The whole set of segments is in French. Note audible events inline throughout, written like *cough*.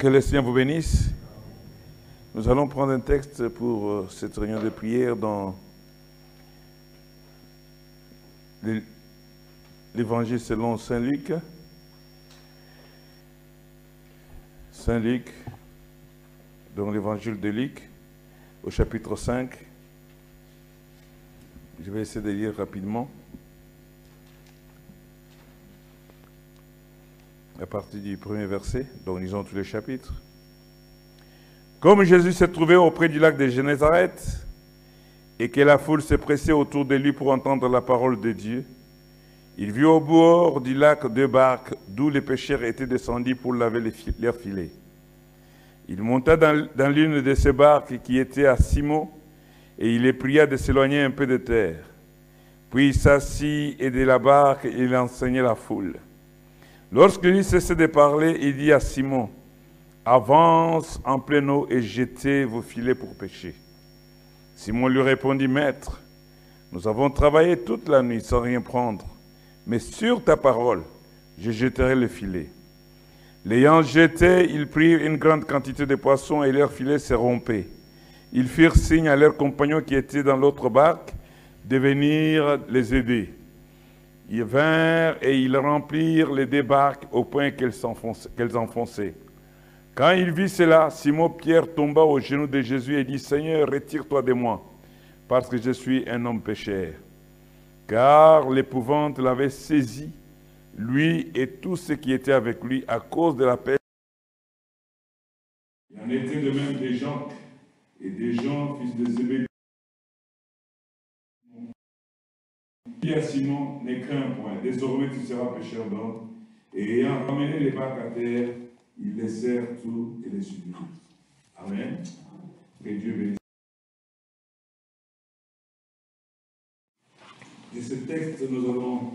Que le Seigneur vous bénisse. Nous allons prendre un texte pour euh, cette réunion de prière dans l'É- l'Évangile selon Saint Luc. Saint Luc, dans l'Évangile de Luc, au chapitre 5. Je vais essayer de lire rapidement. À partir du premier verset, donc lisons tous les chapitres. Comme Jésus s'est trouvé auprès du lac de Génézareth et que la foule s'est pressée autour de lui pour entendre la parole de Dieu, il vit au bord du lac deux barques d'où les pêcheurs étaient descendus pour laver leurs filets. Il monta dans, l'une de ces barques qui était à Simon et il les pria de s'éloigner un peu de terre. Puis il s'assit et de la barque il enseignait la foule. Lorsque lui cessait de parler, il dit à Simon, Avance en pleine eau et jetez vos filets pour pêcher. Simon lui répondit, Maître, nous avons travaillé toute la nuit sans rien prendre, mais sur ta parole, je jetterai le filet. L'ayant jeté, ils prirent une grande quantité de poissons et leur filet se rompait. Ils firent signe à leurs compagnons qui étaient dans l'autre barque de venir les aider. Ils vinrent et ils remplirent les deux barques au point qu'elles enfonçaient. Quand il vit cela, Simon-Pierre tomba aux genoux de Jésus et dit, Seigneur, retire-toi de moi, parce que je suis un homme pécheur. Car l'épouvante l'avait saisi, lui et tous ceux qui étaient avec lui, à cause de la pêche. Il en était de même des gens et des gens, fils de. À Simon, ne crains point, désormais tu seras pécheur d'hommes. Et ayant ramené les barques à terre, ils laissèrent tout et les suivirent. Amen. Que Dieu bénisse. De ce texte, nous allons,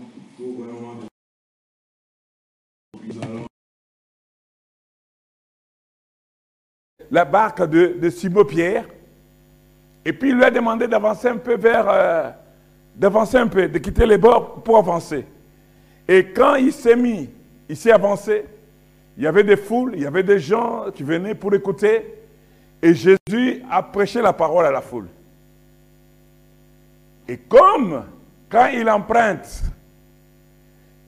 la barque de, de Simon-Pierre. Et puis il lui a demandé d'avancer un peu vers. euh, d'avancer un peu, de quitter les bords pour avancer. Et quand il s'est mis, il s'est avancé, il y avait des foules, il y avait des gens qui venaient pour écouter. Et Jésus a prêché la parole à la foule. Et comme quand il emprunte,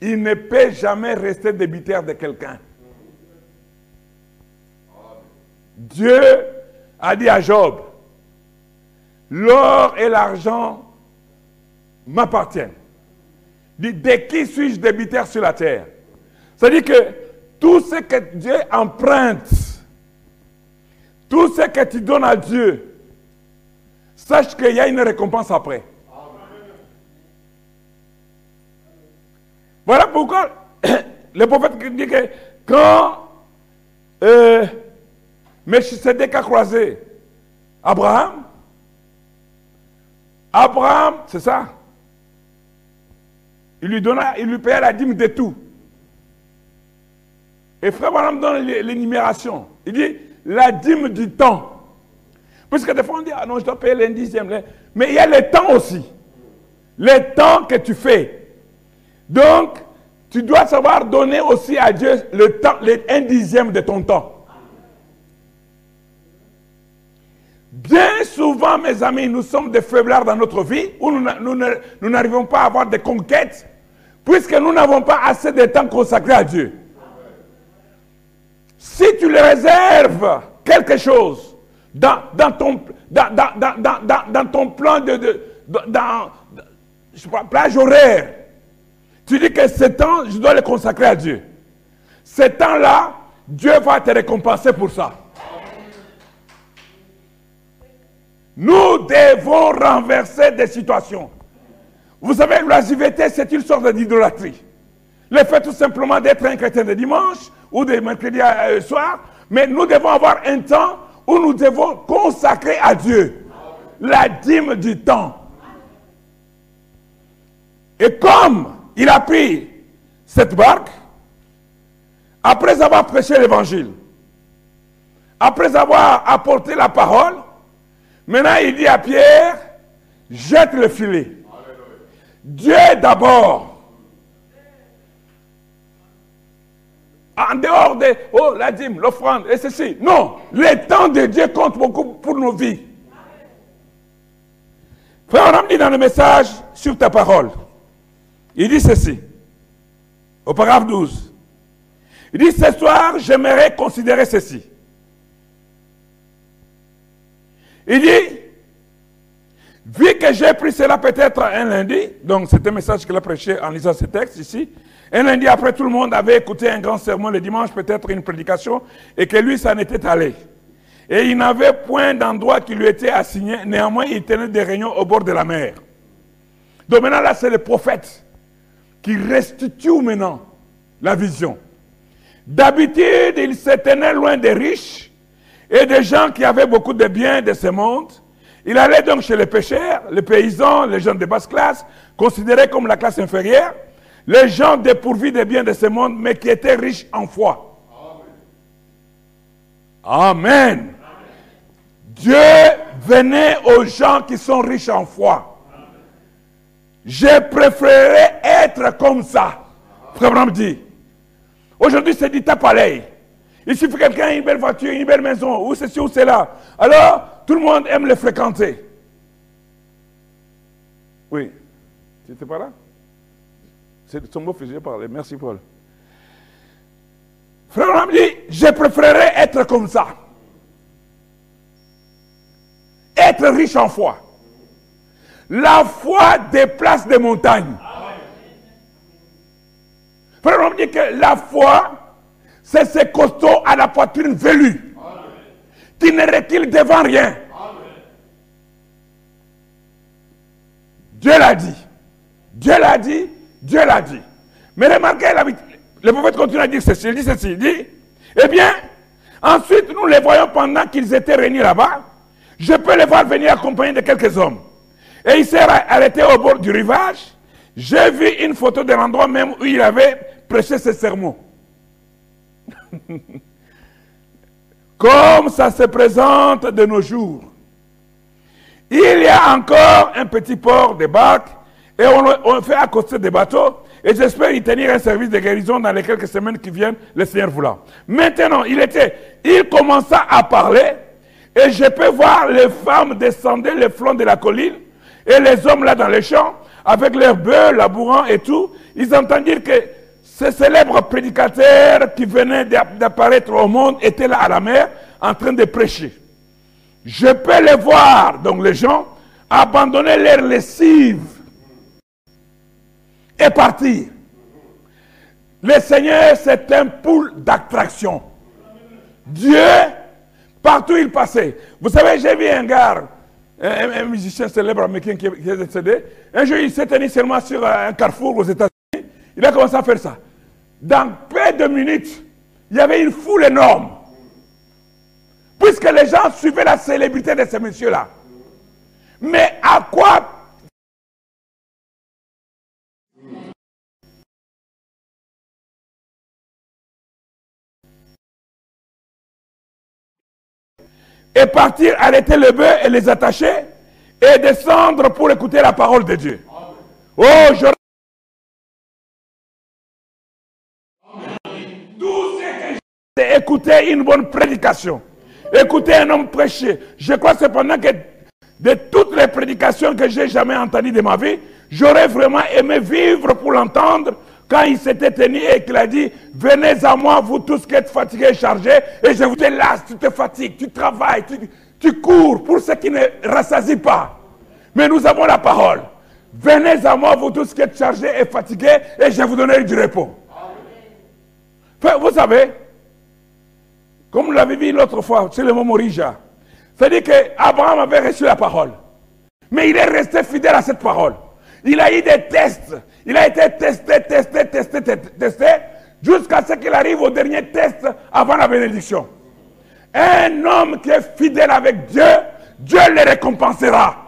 il ne peut jamais rester débitaire de quelqu'un. Dieu a dit à Job, l'or et l'argent m'appartiennent. De qui suis-je débitaire sur la terre C'est-à-dire que tout ce que Dieu emprunte, tout ce que tu donnes à Dieu, sache qu'il y a une récompense après. Voilà pourquoi *coughs* le prophète dit que quand euh, Melchisedec a croisé Abraham, Abraham, c'est ça, il lui donna, il lui payait la dîme de tout. Et frère Abraham donne l'é- l'énumération. Il dit la dîme du temps. Puisque des fois on dit, ah non, je dois payer l'un dixième. l'un- Mais il y a le temps aussi. Le temps que tu fais. Donc, tu dois savoir donner aussi à Dieu le temps, de ton temps. Bien souvent, mes amis, nous sommes des faiblards dans notre vie où nous n'arrivons pas à avoir des conquêtes puisque nous n'avons pas assez de temps consacré à Dieu. Si tu le réserves quelque chose dans, ton, plan de- dans, je sais pas, plage horaire, tu dis que ce temps, je dois le consacrer à Dieu. Ce temps-là, Dieu va te récompenser pour ça. Nous devons renverser des situations. Vous savez, l'oisiveté, c'est une sorte d'idolâtrie. Le fait tout simplement d'être un chrétien de dimanche ou de mercredi à- euh, soir, mais nous devons avoir un temps où nous devons consacrer à Dieu la dîme du temps. Et comme il a pris cette barque, après avoir prêché l'évangile, après avoir apporté la parole, maintenant il dit à Pierre, jette le filet. Dieu d'abord. en dehors de oh, la dîme, l'offrande et ceci. Non, le temps de Dieu compte beaucoup pour nos vies. Frère, on dit dans le message sur ta parole, il dit ceci, au paragraphe 12. Il dit, ce soir, j'aimerais considérer ceci. Il dit, vu que j'ai pris cela peut-être un lundi, donc c'est un message qu'il a prêché en lisant ce texte ici, un lundi après tout le monde avait écouté un grand sermon, le dimanche peut-être une prédication, et que lui s'en était allé. Et il n'avait point d'endroit qui lui était assigné, néanmoins il tenait des réunions au bord de la mer. Donc maintenant là c'est le prophète qui restitue maintenant la vision. D'habitude il se tenait loin des riches et des gens qui avaient beaucoup de biens de ce monde. Il allait donc chez les pêcheurs, les paysans, les gens de basse classe, considérés comme la classe inférieure, les gens dépourvus des biens de ce monde, mais qui étaient riches en foi. Amen. Dieu venait aux gens qui sont riches en foi. Je préférerais être comme ça. Frère dit. Aujourd'hui, c'est du tape Il suffit que quelqu'un une belle voiture, une belle maison, ou ceci ou cela. Alors, tout le monde aime le fréquenter. Oui. Tu n'étais pas là? C'est son mot j'ai parlé. Merci, Paul. Frère Bram dit, je préférerais être comme ça. Être riche en foi. La foi déplace des montagnes. Frère, on dit que la foi, c'est ce poitrine velue, qui ne recule devant rien? Dieu l'a dit. Dieu l'a dit. Dieu l'a dit. Mais remarquez, le prophète continue à dire ceci. Il dit ceci. Il dit, eh bien, ensuite, nous les voyons pendant qu'ils étaient réunis là-bas. Je peux les voir venir accompagnés de quelques hommes. Et il s'est arrêté au bord du rivage. J'ai vu une photo de l'endroit même où il avait prêché ses sermons. *laughs* Comme ça se présente de nos jours. Il y a encore un petit port de barques et on, fait accoster des bateaux. Et j'espère y tenir un service de guérison dans les quelques semaines qui viennent, le Seigneur voulant. Maintenant, il était, il commença à parler et je peux voir les femmes descendre les flancs de la colline et les hommes là dans les champs, avec leurs bœufs, labourant et tout. Ils entendent dire que ce célèbre prédicateur qui venait d'apparaître au monde était là à la mer en train de prêcher. Je peux les voir, donc les gens, abandonner leur lessive et partir. Le Seigneur, c'est un pool d'attraction. Dieu Partout il passait. Vous savez, j'ai vu un gars, un, musicien célèbre américain qui, est décédé. Un jour, il s'est tenu seulement sur un carrefour aux États-Unis. Il a commencé à faire ça. Dans peu de minutes, il y avait une foule énorme. Puisque les gens suivaient la célébrité de ce monsieur-là. Mais à quoi et partir arrêter le bœuf et les attacher et descendre pour écouter la parole de Dieu. Oh, je... c'est écouter une bonne prédication. Écouter un homme prêcher. Je crois cependant que de toutes les prédications que j'ai jamais entendues de ma vie, j'aurais vraiment aimé vivre pour l'entendre quand il s'était tenu et qu'il a dit, venez à moi, vous tous qui êtes fatigués et chargés, et je vous délasse, tu te fatigues, tu travailles, tu, cours pour ceux qui ne rassasient pas. Mais nous avons la parole. Venez à moi, vous tous qui êtes chargés et fatigués, et je vous donnerai du repos. vous savez, comme vous l'avez vu l'autre fois, c'est le mot Morija. C'est-à-dire qu'Abraham avait reçu la parole. Mais il est resté fidèle à cette parole. Il a eu des tests. Il a été testé, testé, testé, testé, jusqu'à ce qu'il arrive au dernier test avant la bénédiction. Un homme qui est fidèle avec Dieu, Dieu le récompensera.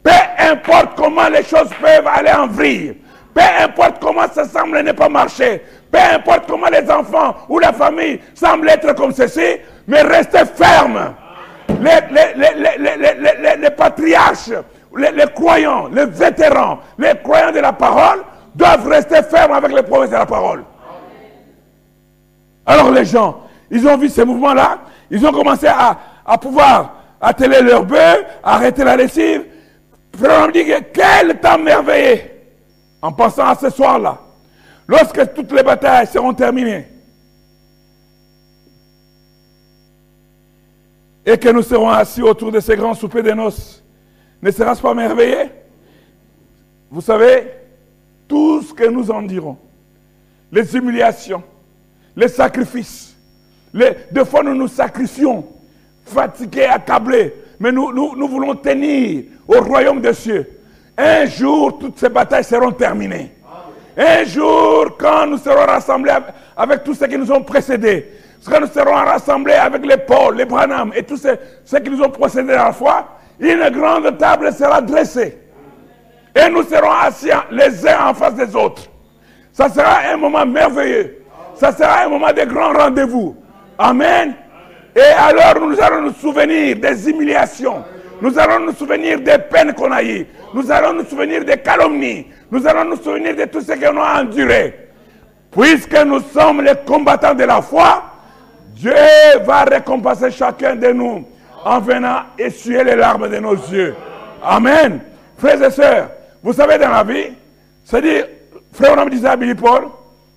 Peu importe comment les choses peuvent aller en vrille, peu importe comment ça semble ne pas marcher, peu importe comment les enfants ou la famille semblent être comme ceci, mais restez ferme. les patriarches, les, croyants, les vétérans, les croyants de la parole doivent rester fermes avec les promesses de la parole. Alors les gens, ils ont vu ces mouvements-là, ils ont commencé à, pouvoir atteler leur bœuf, arrêter la lessive. Frère, dit que quel temps merveilleux en pensant à ce soir-là, lorsque toutes les batailles seront terminées et que nous serons assis autour de ces grands soupers de noces, ne sera-ce pas merveilleux? Vous savez, tout ce que nous en dirons, les humiliations, les sacrifices, les, des fois nous nous sacrifions, fatigués, accablés, mais nous, voulons tenir au royaume des cieux. Un jour, toutes ces batailles seront terminées. Un jour, quand nous serons rassemblés avec tous ceux qui nous ont précédés, quand nous serons rassemblés avec les Paul, les Branham et tous ceux, qui nous ont précédés à la foi, une grande table sera dressée. Et nous serons assis les uns en face des autres. Ça sera un moment merveilleux. Ça sera un moment de grand rendez-vous. Amen. Et alors nous allons nous souvenir des humiliations. Nous allons nous souvenir des peines qu'on a eues. Nous allons nous souvenir des calomnies. Nous allons nous souvenir de tout ce qu'on a enduré. Puisque nous sommes les combattants de la foi, Dieu va récompenser chacun de nous en venant essuyer les larmes de nos yeux. Amen. Frères et sœurs, vous savez dans la vie, c'est-à-dire, frère, on disait à Billy Paul,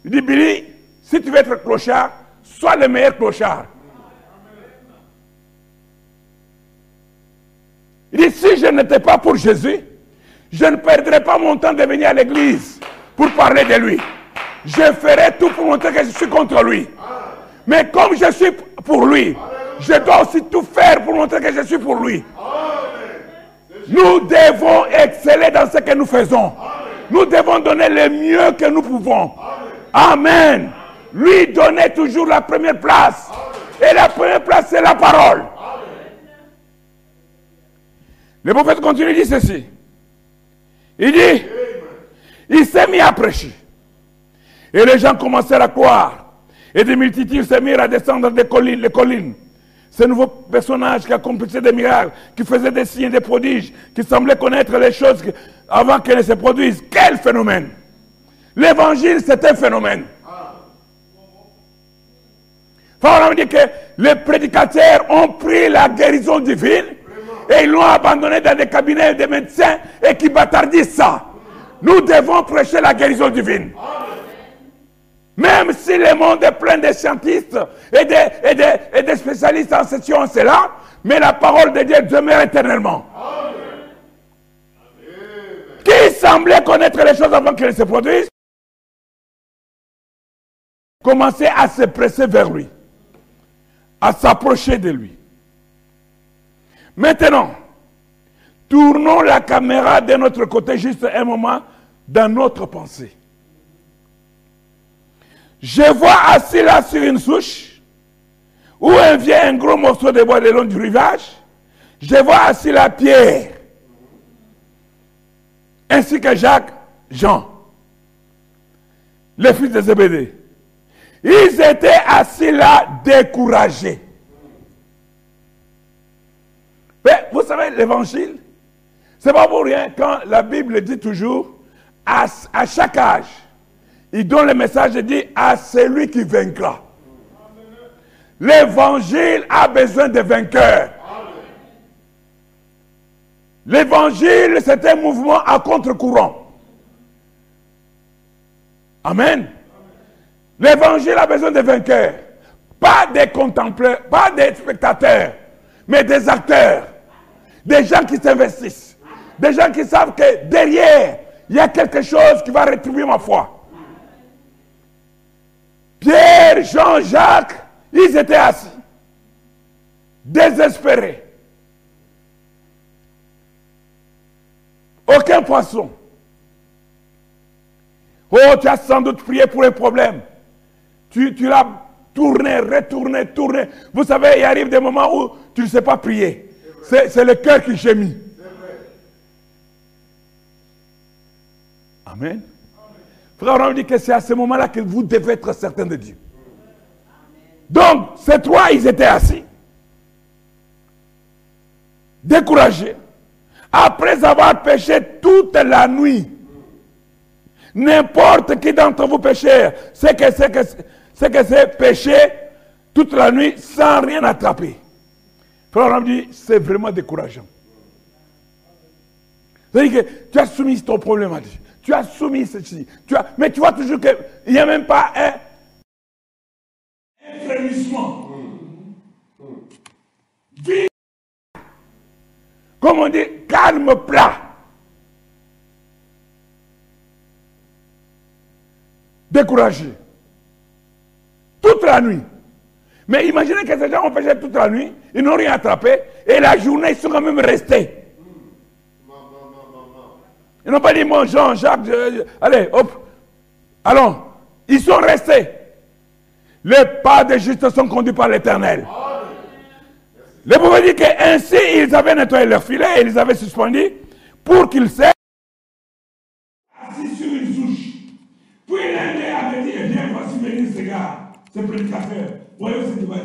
il dit, Billy, si tu veux être clochard, sois le meilleur clochard. Il dit, si je n'étais pas pour Jésus, je ne perdrais pas mon temps de venir à l'église pour parler de lui. Je ferai tout pour montrer que je suis contre lui. Mais comme je suis pour lui, je dois aussi tout faire pour montrer que je suis pour lui. Nous devons exceller dans ce que nous faisons. Nous devons donner le mieux que nous pouvons. Amen. Lui donner toujours la première place. Et la première place, c'est la parole. Le prophète continue, dit ceci. Il dit, il s'est mis à prêcher. Et les gens commencèrent à croire. Et des multitudes s'est mis à descendre des collines, les collines. Ce nouveau personnage qui accomplissait des miracles, qui faisait des signes, des prodiges, qui semblait connaître les choses avant qu'elles ne se produisent. Quel phénomène L'évangile, c'est un phénomène. On dit que les prédicateurs ont pris la guérison divine et ils l'ont abandonné dans des cabinets de médecins et qui bâtardissent ça. Nous devons prêcher la guérison divine. Même si le monde est plein de scientifiques et de, et spécialistes en cette science-là, mais la parole de Dieu demeure éternellement. Qui semblait connaître les choses avant qu'elles se produisent, commençait à se presser vers lui, à s'approcher de lui. Maintenant, tournons la caméra de notre côté juste un moment dans notre pensée. Je vois assis là sur une souche, où un vient un gros morceau de bois le long du rivage. Je vois assis la pierre, ainsi que Jacques, Jean, les fils de Zébédée. Ils étaient assis là découragés. Mais vous savez, l'évangile, c'est pas pour rien quand la Bible dit toujours, à, à chaque âge, il donne le message et dit à celui qui vaincra. L'évangile a besoin de vainqueurs. L'évangile, c'est un mouvement à contre-courant. Amen. L'évangile a besoin de vainqueurs. Pas des contempleurs, pas des spectateurs, mais des acteurs. Des gens qui s'investissent. Des gens qui savent que derrière, il y a quelque chose qui va rétribuer ma foi. Pierre, Jean, Jacques, ils étaient assis, désespérés. Aucun poisson. Oh, tu as sans doute prié pour un problème. Tu, tu l'as tourné, retourné, tourné. Vous savez, il arrive des moments où tu ne sais pas prier. C'est le cœur qui gémit. Amen. Frère, on dit que c'est à ce moment-là que vous devez être certain de Dieu. Donc, ces trois, ils étaient assis, découragés, après avoir péché toute la nuit. N'importe qui d'entre vous pécheurs, c'est que, c'est que pêché toute la nuit sans rien attraper. Frère, c'est vraiment décourageant. C'est-à-dire que tu as soumis ton problème à Dieu. Tu as soumis ceci. Mais tu vois toujours qu'il n'y a même pas un, un frémissement. Comme on dit, calme plat. Découragé. Toute la nuit. Mais imaginez que ces gens ont pêché toute la nuit, ils n'ont rien attrapé, et la journée, ils sont quand même restés. Ils n'ont pas dit, mon Jean, Jacques, allez, hop, allons. Ils sont restés. Les pas de juste sont conduits par l'éternel. Le prophète dit qu'ainsi ils avaient nettoyé leur filet et ils avaient suspendu pour qu'ils servent assis sur une souche. Puis l'un avait dit, bien, voici venir ce gars, ce prédicateur. Voyez ce qu'il va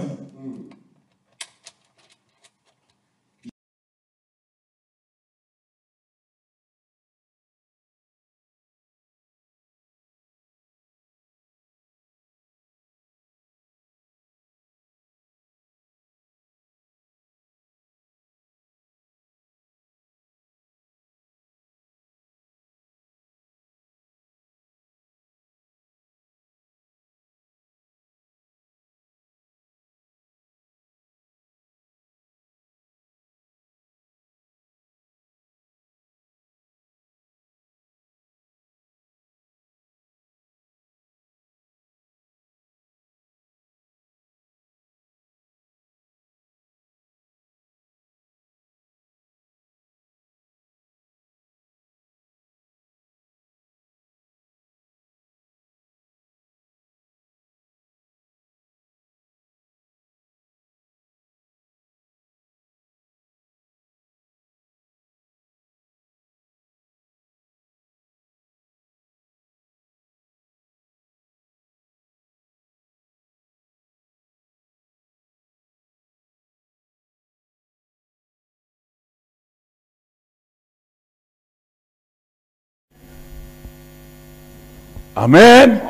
Amen.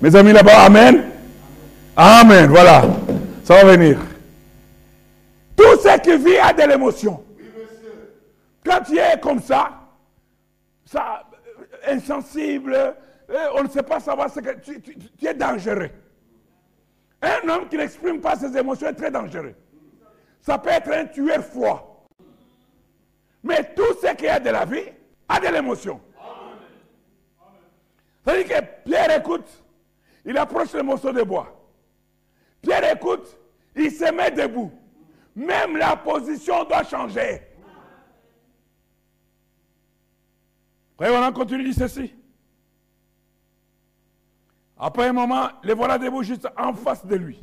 Mes amis là-bas, Amen. Amen. Voilà. Ça va venir. Tout ce qui vit a de l'émotion. Quand tu es comme ça, ça insensible, euh, on ne sait pas savoir ce que tu, es dangereux. Un homme qui n'exprime pas ses émotions est très dangereux. Ça peut être un tueur froid. Mais tout ce qui a de la vie a de l'émotion. C'est-à-dire que Pierre écoute, il approche le morceau de bois. Pierre écoute, il se met debout. Même la position doit changer. Frère, on continue dit ceci. Après un moment, les voilà debout juste en face de lui.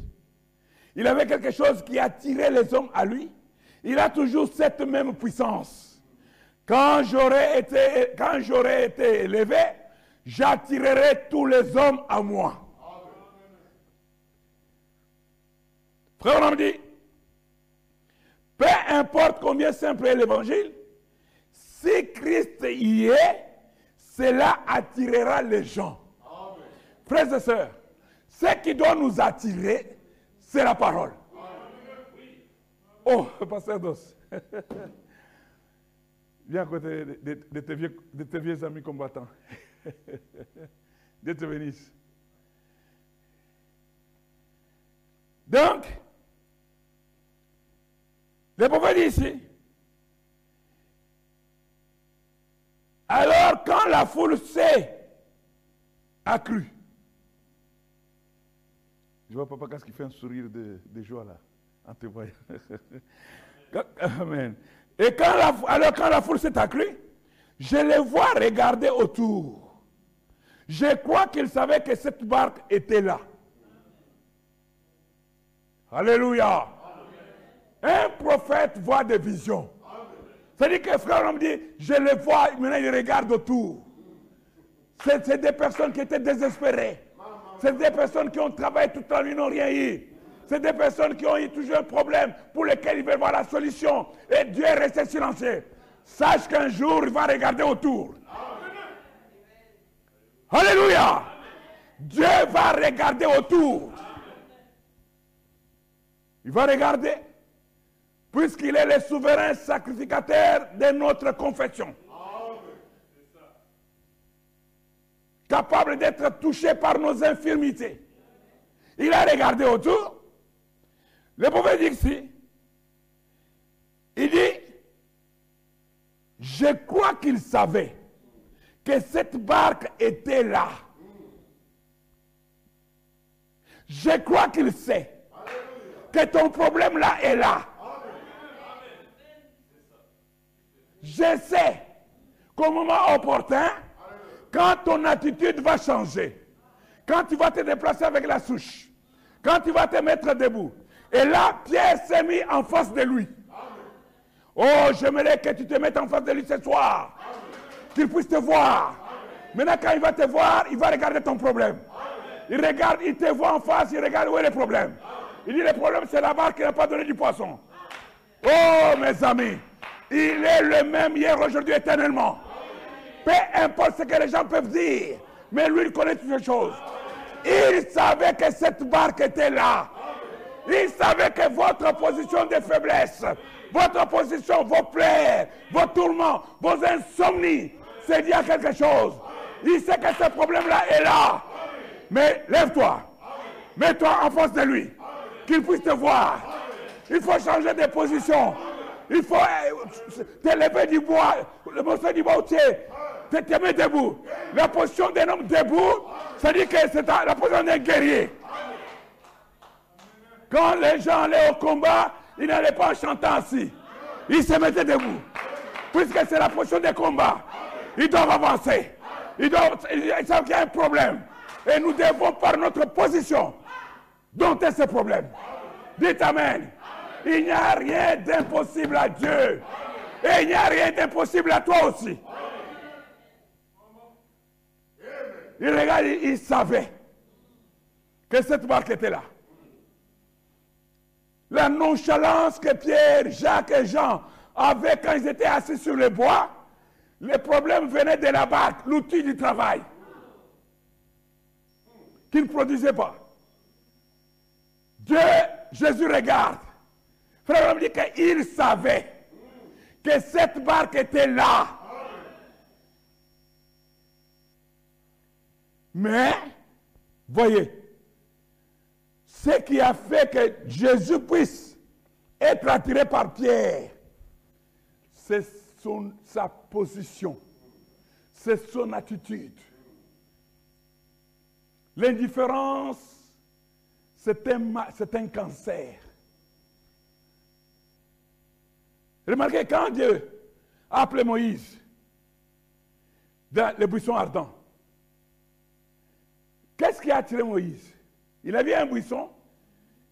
Il avait quelque chose qui attirait les hommes à lui. Il a toujours cette même puissance. Quand j'aurais été, quand j'aurais été élevé, j'attirerai tous les hommes à moi. Frère, on me dit, peu importe combien simple est l'évangile, si Christ y est, cela attirera les gens. Frères et sœurs, ce qui doit nous attirer, c'est la parole. Oh, *laughs* pasteur Dos. *laughs* Viens à côté de, tes vieux amis combattants. *laughs* *laughs* Dieu te bénisse. Donc, le prophète dit ici, alors quand la foule s'est accrue, je vois papa qu'est-ce qui fait un sourire de, joie là, en te voyant. *laughs* Amen. Et quand la, alors quand la foule s'est accrue, je les vois regarder autour. Je crois qu'ils savaient que cette barque était là. Alléluia. Un prophète voit des visions. C'est-à-dire que frère, on me dit, je les vois, maintenant ils regardent autour. C'est c'est des personnes qui étaient désespérées. C'est des personnes qui ont travaillé toute la nuit, n'ont rien eu. C'est des personnes qui ont eu toujours un problème pour lequel ils veulent voir la solution. Et Dieu est resté silencieux. Sache qu'un jour, il va regarder autour. Alléluia. Dieu va regarder autour. Il va regarder, puisqu'il est le souverain sacrificateur de notre confession. Capable d'être touché par nos infirmités. Il a regardé autour. Le prophète dit ici, il dit, je crois qu'il savait que cette barque était là. Je crois qu'il sait que ton problème là est là. Je sais qu'au moment opportun, quand ton attitude va changer, quand tu vas te déplacer avec la souche, quand tu vas te mettre debout, et là, Pierre s'est mis en face de lui. Oh, j'aimerais que tu te mettes en face de lui ce soir. Qu'il puisse te voir. Maintenant, quand il va te voir, il va regarder ton problème. Il regarde, il te voit en face, il regarde où est le problème. Il dit le problème, c'est la barque qui n'a pas donné du poisson. Oh, mes amis, il est le même hier, aujourd'hui, éternellement. Peu importe ce que les gens peuvent dire, mais lui, il connaît toutes les choses. Il savait que cette barque était là. Il savait que votre position de faiblesse, votre position, vos plaies, vos tourments, vos insomnies, c'est dit à quelque chose. Il sait que ce problème-là est là. Mais lève-toi. Mets-toi en face de lui. Qu'il puisse te voir. Il faut changer de position. Il faut euh, te lever du bois. Le morceau du bois tu es. Te, te debout. La position d'un homme debout, ça dit que c'est la position d'un guerrier. Quand les gens allaient au combat, ils n'allaient pas en chantant ainsi. Ils se mettaient debout. Puisque c'est la position des combats. Ils doivent avancer. Ils, savent qu'il y a un problème. Et nous devons, par notre position, dompter ce problème. Dites Amen. Il n'y a rien d'impossible à Dieu. Et il n'y a rien d'impossible à toi aussi. Il regarde, il, savait que cette barque était là. La nonchalance que Pierre, Jacques et Jean avaient quand ils étaient assis sur le bois, les problèmes venaient de la barque, l'outil du travail, qu'ils ne produisaient pas. Dieu, Jésus regarde. Frère, on dit qu'il savait que cette barque était là. Mais, voyez, ce qui a fait que Jésus puisse être attiré par Pierre, c'est son, sa position, c'est son attitude. L'indifférence, c'est un, c'est un cancer. Remarquez, quand Dieu a appelé Moïse dans le buisson ardent, qu'est-ce qui a attiré Moïse? Il avait un buisson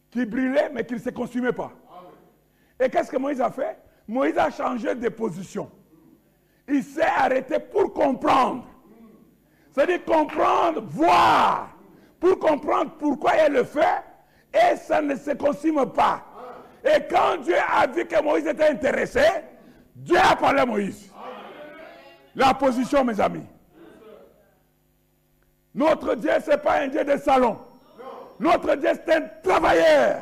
qui brûlait mais qui ne se consumait pas. Et qu'est-ce que Moïse a fait? Moïse a changé de position. Il s'est arrêté pour comprendre. C'est-à-dire comprendre, voir, pour comprendre pourquoi il le fait, et ça ne se consume pas. Et quand Dieu a vu que Moïse était intéressé, Dieu a parlé à Moïse. La position, mes amis. Notre Dieu, ce n'est pas un Dieu de salon. Notre Dieu, c'est un travailleur.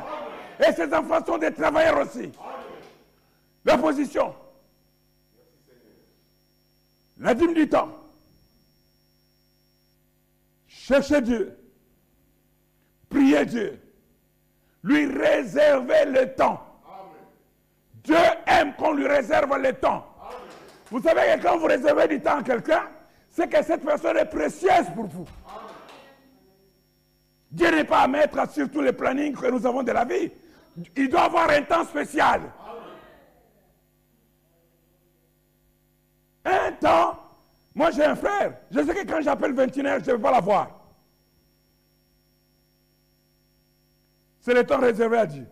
Et ses enfants sont des travailleurs aussi. La position. La dîme du temps. Cherchez Dieu. Priez Dieu. Lui réserver le temps. Dieu aime qu'on lui réserve le temps. Vous savez que quand vous réservez du temps à quelqu'un, c'est que cette personne est précieuse pour vous. Dieu n'est pas à mettre sur tous les plannings que nous avons de la vie. Il doit avoir un temps spécial. Un temps, moi j'ai un frère, je sais que quand j'appelle 21h, je ne vais pas la voir. C'est le temps réservé à Dieu.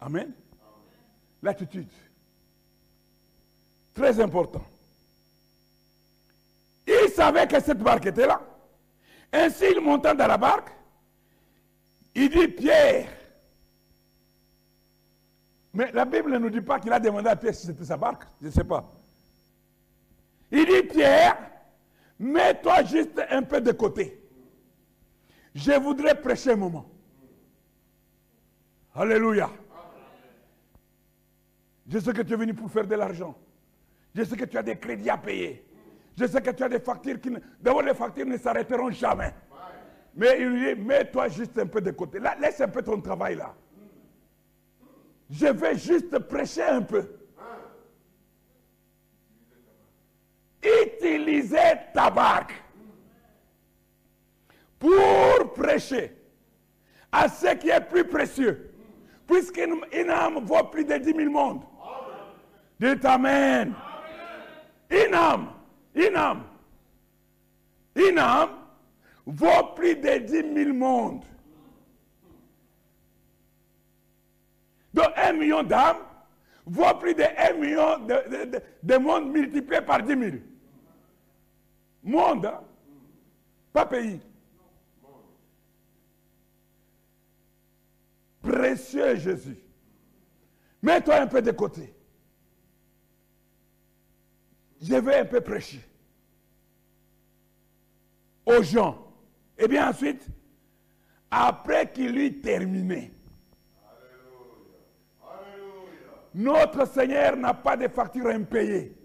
Amen. L'attitude. Très important. Il savait que cette barque était là. Ainsi, il montant dans la barque, il dit Pierre. Mais la Bible ne nous dit pas qu'il a demandé à Pierre si c'était sa barque. Je ne sais pas. Il dit Pierre, Mets-toi juste un peu de côté. Je voudrais prêcher un moment. Alléluia. Je sais que tu es venu pour faire de l'argent. Je sais que tu as des crédits à payer. Je sais que tu as des factures qui... D'abord, les factures ne s'arrêteront jamais. Mais il dit, mets-toi juste un peu de côté. Laisse un peu ton travail là. Je vais juste prêcher un peu. Utilisez ta barque pour prêcher à ce qui est plus précieux. Puisqu'une âme vaut plus de 10 000 mondes. Dites Amen. Une âme, une âme, une âme vaut plus de 10 000 mondes. Donc un million d'âmes vaut plus de 1 million de, de, de par 10 000. Monde, hein? pas pays. Précieux Jésus. Mets-toi un peu de côté. Je vais un peu prêcher aux gens. Et bien ensuite, après qu'il eut terminé, notre Seigneur n'a pas de facture impayée.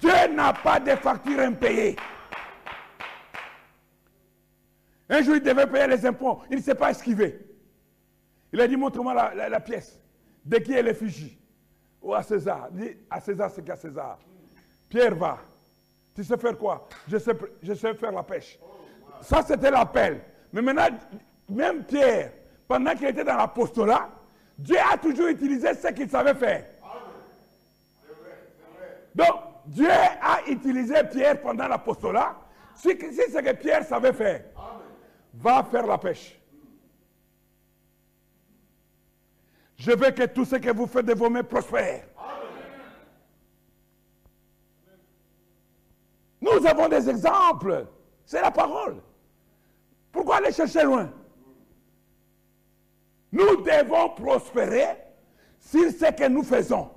Dieu n'a pas de facture impayée. Un jour, il devait payer les impôts. Il ne s'est pas esquivé. Il a dit, montre-moi la, pièce. De qui est l'effigie Ou à César. Il à César, c'est qu'à César. Pierre va. Tu sais faire quoi? Je sais faire la pêche. Ça, c'était l'appel. Mais maintenant, même Pierre, pendant qu'il était dans l'apostolat, Dieu a toujours utilisé ce qu'il savait faire. Donc, Dieu a utilisé Pierre pendant l'apostolat. C'est ce que Pierre savait faire, va faire la pêche. Je veux que tout ce que vous faites de vos mains prospère. Nous avons des exemples. C'est la parole. Pourquoi aller chercher loin? Nous devons prospérer sur ce que nous faisons.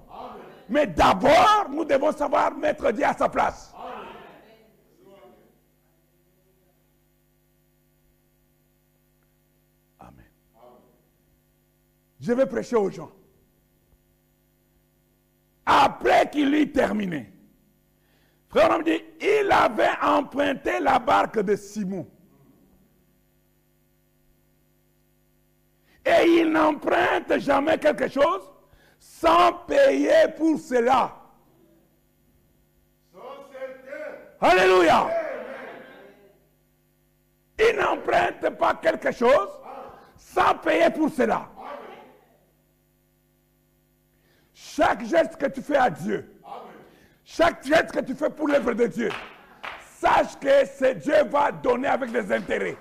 Mais d'abord, nous devons savoir mettre Dieu à sa place. Amen. Je vais prêcher aux gens. Après qu'il eut terminé, frère, on dit, il avait emprunté la barque de Simon. Et il n'emprunte jamais quelque chose sans payer pour cela. Alléluia. Il n'emprunte pas quelque chose sans payer pour cela. Chaque geste que tu fais à Dieu, chaque geste que tu fais pour l'œuvre de Dieu, sache que ce Dieu va donner avec des intérêts.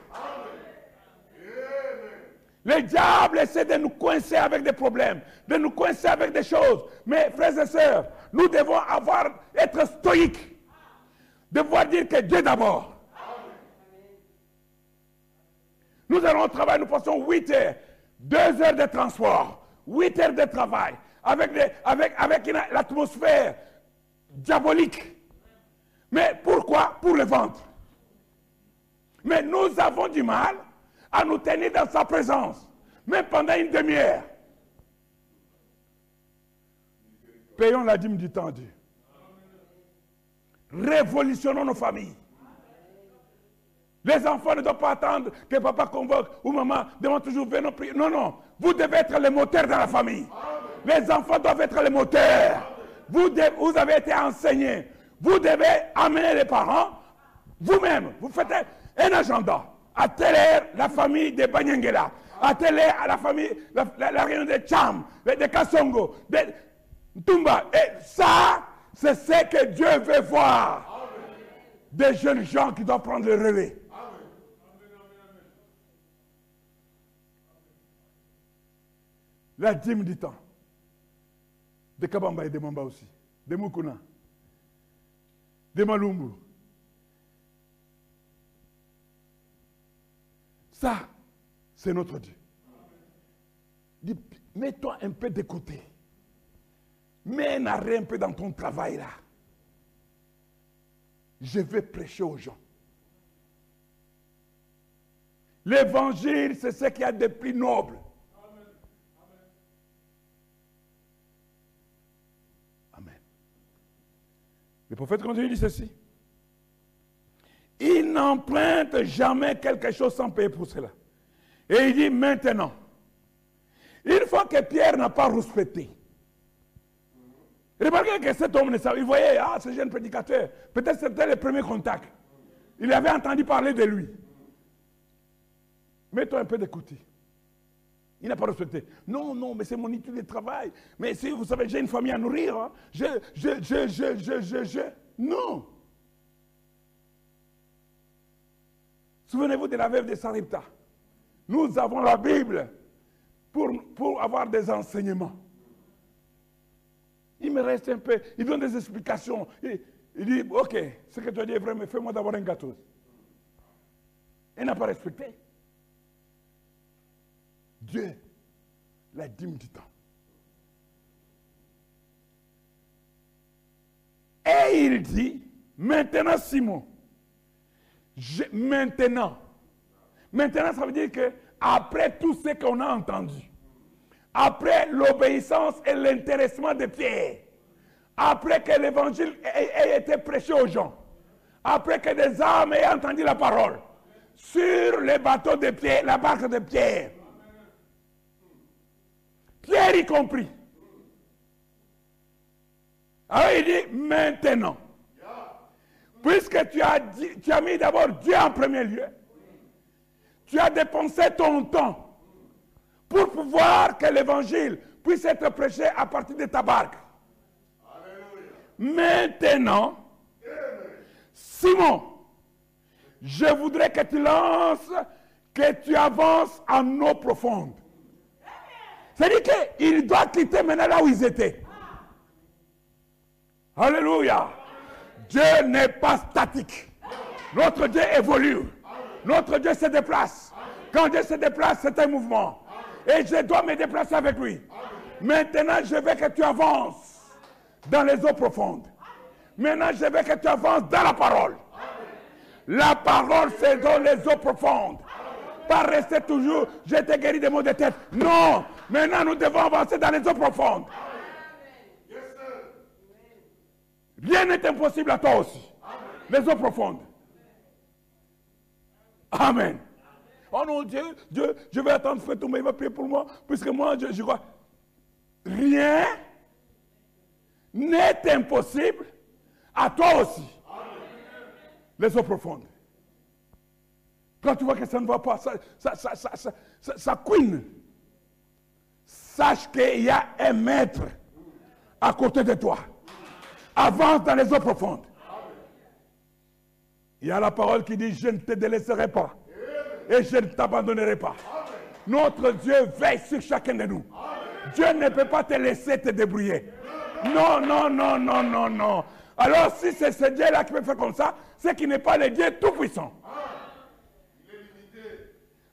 Le diable essaie de nous coincer avec des problèmes, de nous coincer avec des choses. Mais frères et sœurs, nous devons avoir, être stoïques. Devoir dire que Dieu d'abord. Nous allons au travail, nous passons 8 heures, 2 heures de transport, 8 heures de travail, avec, avec, avec l'atmosphère diabolique. Mais pourquoi? Pour le ventre. Mais nous avons du mal à nous tenir dans sa présence, même pendant une demi-heure. Payons la dîme du temps, Dieu. Révolutionnons nos familles. Les enfants ne doivent pas attendre que papa convoque ou maman demande toujours venir prier. Non, non. Vous devez être les moteurs dans la famille. Les enfants doivent être les moteurs. Vous, vous avez été enseignés. Vous devez amener les parents. Vous-même, vous faites un agenda. Heure, la famille de Banyangela. À la famille, la, la, réunion de Cham, de, Kassongo, de Tumba. Et ça, c'est ce que Dieu veut voir. Des jeunes gens qui doivent prendre le relais. La dîme du temps. De Kabamba et de Mamba aussi. De Mukuna. De Malumbu. Ça, c'est notre Dieu. Mets-toi un peu de côté. Mets un arrêt un peu dans ton travail là. je vais prêcher aux gens. L'évangile, c'est ce qu'il y a de plus noble. Amen. Le prophète continue dit ceci. Il n'emprunte jamais quelque chose sans payer pour cela. Et il dit maintenant, une fois que Pierre n'a pas respecté, remarquez que cet homme ne savait, il voyait, ah, ce jeune prédicateur, peut-être c'était le premier contact. Il avait entendu parler de lui. Mets-toi un peu d'écouter. Il n'a pas respecté. Non, non, mais c'est mon étude de travail. Mais si vous savez, j'ai une famille à nourrir. Hein. Je, je, je, je, je, je, je. Non. Souvenez-vous de la veuve de Saripta. Nous avons la Bible pour, pour avoir des enseignements. Il me reste un peu, il donne des explications. Il, dit, ok, ce que tu as dit est vrai, mais fais-moi d'abord un gâteau. Il n'a pas respecté. Dieu la dîme du temps. Et il dit, maintenant Simon, maintenant, maintenant ça veut dire que après tout ce qu'on a entendu, après l'obéissance et l'intéressement de Pierre, après que l'évangile ait été prêché aux gens, après que des âmes aient entendu la parole, sur les bateaux de Pierre, la barque de Pierre, Pierre y compris. Alors il dit maintenant, puisque tu as, tu as mis d'abord Dieu en premier lieu, tu as dépensé ton temps pour pouvoir que l'évangile puisse être prêché à partir de ta barque. Maintenant, Simon, je voudrais que tu lances, que tu avances en eau profonde. C'est-à-dire qu'il doit quitter maintenant là où ils étaient. Alléluia. Dieu n'est pas statique. Notre Dieu évolue. Notre Dieu se déplace. Quand Dieu se déplace, c'est un mouvement. Et je dois me déplacer avec lui. Maintenant, je veux que tu avances dans les eaux profondes. Maintenant, je veux que tu avances dans la parole. La parole, c'est dans les eaux profondes. Pas rester toujours, je t'ai guéri des maux de tête. Non, maintenant nous devons avancer dans les eaux profondes. Rien n'est impossible à toi aussi. Les eaux profondes. Amen. Oh non, Dieu, Dieu, je vais attendre frère tomber, il va prier pour moi, puisque moi, je, je crois. Rien n'est impossible à toi aussi. Les eaux profondes. Quand tu vois que ça ne va pas, ça, ça, ça, ça, ça, ça, ça couine. Sache qu'il y a un maître à côté de toi. Avance dans les eaux profondes. Il y a la parole qui dit, je ne te délaisserai pas. Et je ne t'abandonnerai pas. Notre Dieu veille sur chacun de nous. Dieu ne peut pas te laisser te débrouiller. Non, non, non, non, non, non. Alors si c'est ce Dieu-là qui peut faire comme ça, c'est qu'il n'est pas le Dieu tout-puissant.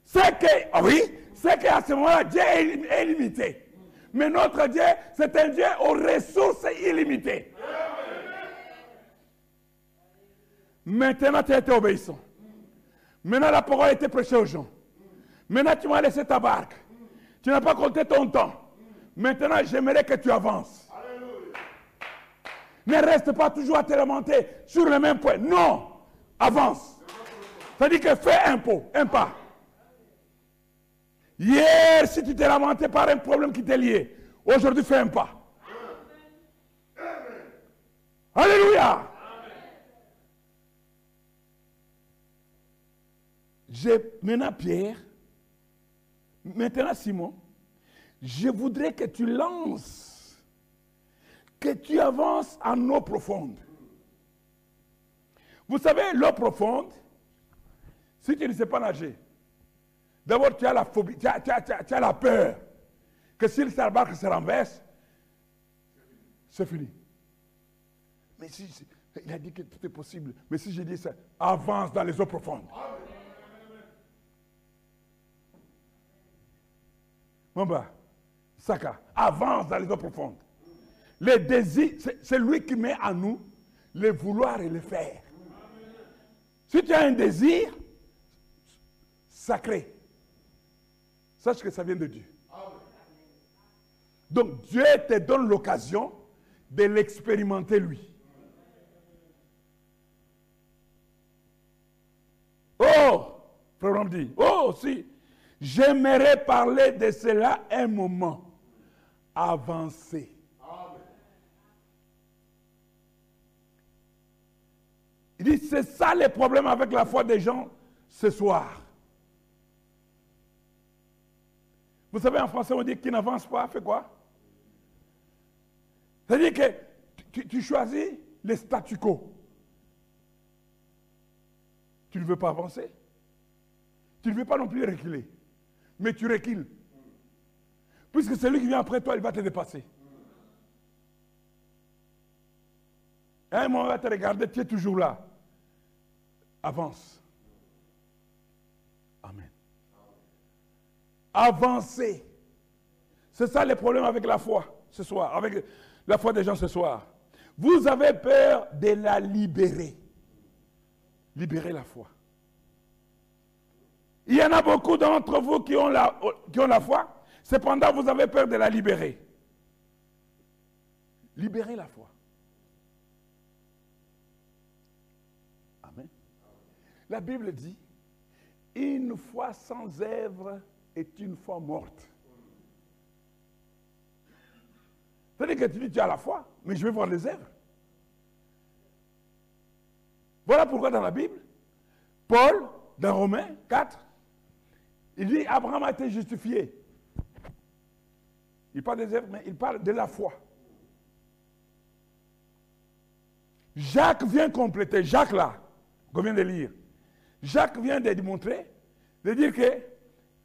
C'est que, ah oui, c'est qu'à ce moment-là, Dieu est limité. Mais notre Dieu, c'est un Dieu aux ressources illimitées. Maintenant, tu as été obéissant. Maintenant, la parole a été prêchée aux gens. Maintenant, tu m'as laissé ta barque. Tu n'as pas compté ton temps. Maintenant, j'aimerais que tu avances. Ne reste pas toujours à te lamenter sur le même point. Non, avance. C'est-à-dire que fais un pas, un pas. Hier, si tu t'es lamenté par un problème qui t'est lié, aujourd'hui fais un pas. Alléluia. Maintenant Pierre, maintenant Simon, je voudrais que tu lances, que tu avances en eau profonde. Vous savez, l'eau profonde, si tu ne sais pas nager, D'abord, tu as la phobie, tu as, la peur que si le barque se renverse, c'est fini. Mais si, il a dit que tout est possible. Mais si je dis ça, avance dans les eaux profondes. Mamba, Saka, avance dans les eaux profondes. Le désir, c'est lui qui met en nous le vouloir et le faire. Si tu as un désir sacré, sache que ça vient de Dieu. Donc Dieu te donne l'occasion de l'expérimenter lui. Oh, Frère dit, oh si, j'aimerais parler de cela un moment. Avancer. Il dit, c'est ça le problème avec la foi des gens ce soir. Vous savez, en français, on dit qui n'avance pas, fait quoi? C'est-à-dire que tu, choisis les statu quo. Tu ne veux pas avancer. Tu ne veux pas non plus reculer. Mais tu recules. Puisque celui qui vient après toi, il va te dépasser. un moment, il va te regarder, tu es toujours là. Avance. Amen. Avancer. C'est ça le problème avec la foi ce soir, avec la foi des gens ce soir. Vous avez peur de la libérer. Libérer la foi. Il y en a beaucoup d'entre vous qui ont, la, qui ont la foi, cependant vous avez peur de la libérer. Libérer la foi. Amen. La Bible dit, une foi sans œuvre est une foi morte. C'est-à-dire que tu dis, tu as la foi, mais je vais voir les œuvres. Voilà pourquoi dans la Bible, Paul, dans Romains 4, il dit, Abraham a été justifié. Il parle des œuvres, mais il parle de la foi. Jacques vient compléter, Jacques là, qu'on vient de lire. Jacques vient de démontrer, de dire que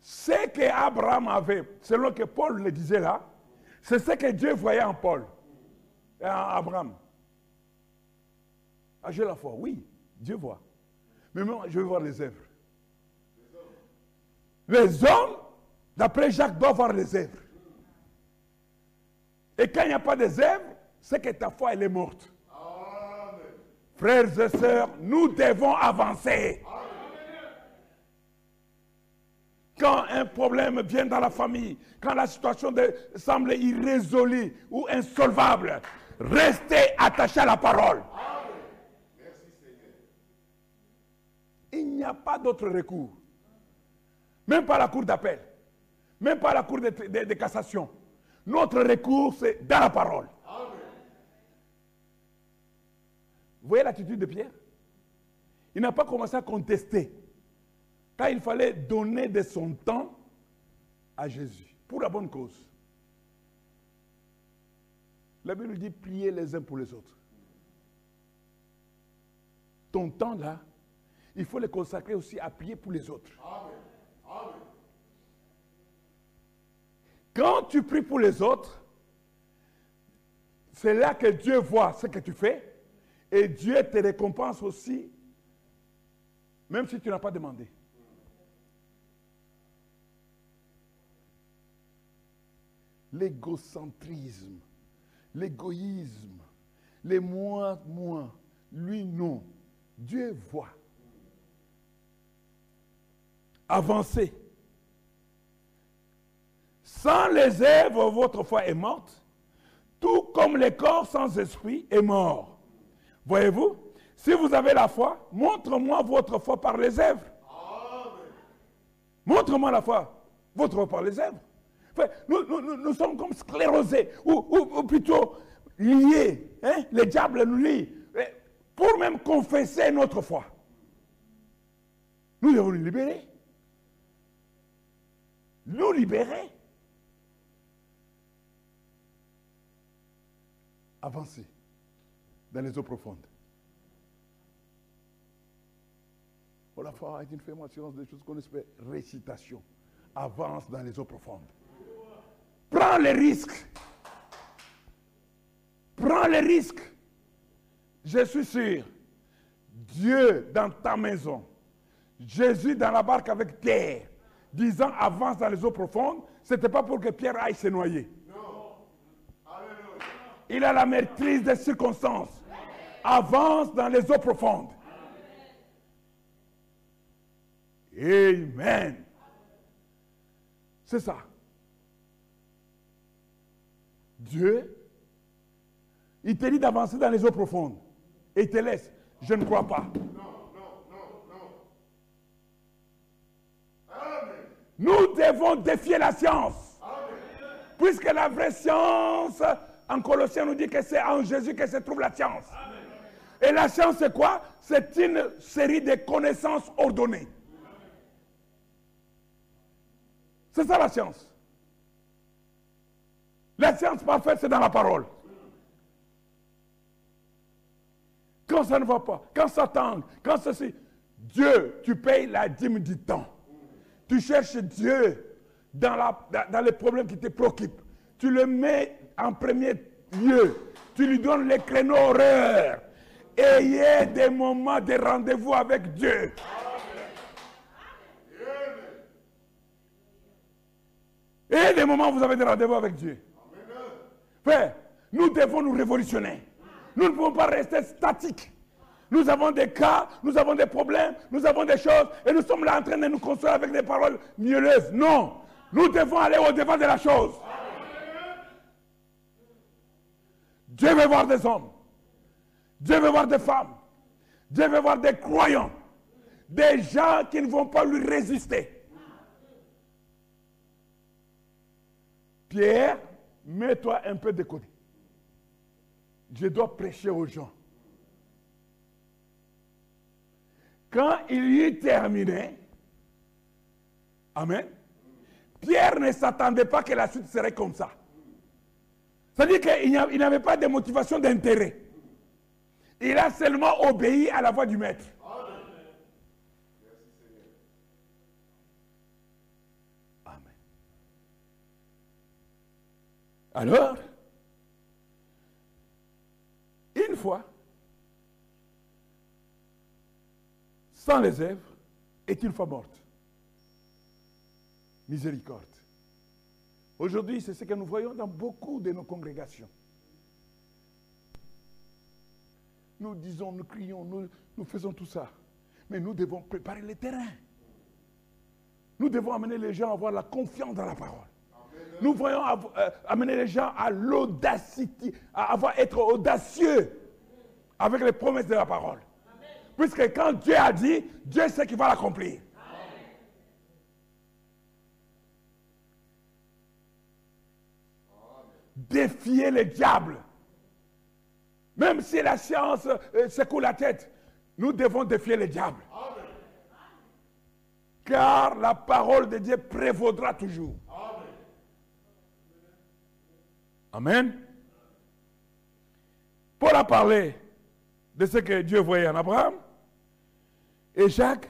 ce que Abraham avait, selon que Paul le disait là, c'est ce que Dieu voyait en Paul en Abraham. Ah, j'ai la foi, oui, Dieu voit. Mais moi, je veux voir les œuvres. Les hommes, d'après Jacques, doivent voir les œuvres. Et quand il n'y a pas des œuvres, c'est que ta foi, elle est morte. Frères et sœurs, nous devons avancer. Quand un problème vient dans la famille, quand la situation semble irrésolue ou insolvable, restez attachés à la parole. Merci Seigneur. Il n'y a pas d'autre recours. Même pas la cour d'appel. Même pas la cour de, cassation. Notre recours, c'est dans la parole. Vous voyez l'attitude de Pierre Il n'a pas commencé à contester. Quand il fallait donner de son temps à Jésus, pour la bonne cause. La Bible dit plier les uns pour les autres. Ton temps là, il faut le consacrer aussi à prier pour les autres. Quand tu pries pour les autres, c'est là que Dieu voit ce que tu fais et Dieu te récompense aussi, même si tu n'as pas demandé. L'égocentrisme, l'égoïsme, les moi, moi, lui non. Dieu voit. Avancez. Sans les œuvres, votre foi est morte, tout comme le corps sans esprit est mort. Voyez-vous Si vous avez la foi, montre-moi votre foi par les œuvres. Montre-moi la foi, votre foi par les œuvres. nous, sommes comme sclérosés, ou, plutôt liés. Hein? Le diable nous lie. Pour même confesser notre foi. Nous devons nous libérer. Nous libérer. Avancer dans les eaux profondes. La foi est une formation des choses qu'on espère. Récitation. Avance dans les eaux profondes. Prends les risques. Prends les risques. Je suis sûr. Dieu dans ta maison. Jésus dans la barque avec terre. Disant avance dans les eaux profondes. Ce n'était pas pour que Pierre aille se noyer. Il a la maîtrise des circonstances. Avance dans les eaux profondes. Amen. C'est ça. Dieu, il te dit d'avancer dans les eaux profondes. Et il te laisse. Je ne crois pas. Nous devons défier la science. Puisque la vraie science, en Colossiens, nous dit que c'est en Jésus que se trouve la science. Et la science, c'est quoi? C'est une série de connaissances ordonnées. C'est ça la science. La science parfaite, c'est dans la parole. Quand ça ne va pas, quand ça tend, quand ceci, Dieu, tu payes la dîme du temps. Tu cherches Dieu dans, la, dans, les problèmes qui te préoccupent. Tu le mets en premier lieu. Tu lui donnes les créneaux horaires. Ayez des moments de rendez-vous avec Dieu. Et des moments où vous avez des rendez-vous avec Dieu. Frère, nous devons nous révolutionner. Nous ne pouvons pas rester statiques. Nous avons des cas, nous avons des problèmes, nous avons des choses, et nous sommes là en train de nous construire avec des paroles mielleuses. Non, nous devons aller au-devant de la chose. Dieu veut voir des hommes, Dieu veut voir des femmes, Dieu veut voir des croyants, des gens qui ne vont pas lui résister. Pierre, mets-toi un peu de côté. Je dois prêcher aux gens. Quand il y terminé, Amen, Pierre ne s'attendait pas que la suite serait comme ça. C'est-à-dire qu'il n'avait pas de motivation d'intérêt. Il a seulement obéi à la voix du maître. Amen. Alors, une fois, sans les œuvres, est une fois morte. Miséricorde. Aujourd'hui, c'est ce que nous voyons dans beaucoup de nos congrégations. Nous disons, nous crions, nous, nous faisons tout ça. Mais nous devons préparer le terrain. Nous devons amener les gens à avoir la confiance dans la parole. Nous voyons euh, amener les gens à l'audacité, à avoir, être audacieux avec les promesses de la parole. Puisque quand Dieu a dit, Dieu sait qu'il va l'accomplir. Défier le diable. Même si la science euh, secoue la tête, nous devons défier le diable. Car la parole de Dieu prévaudra toujours. Amen. Paul a parlé de ce que Dieu voyait en Abraham. Et Jacques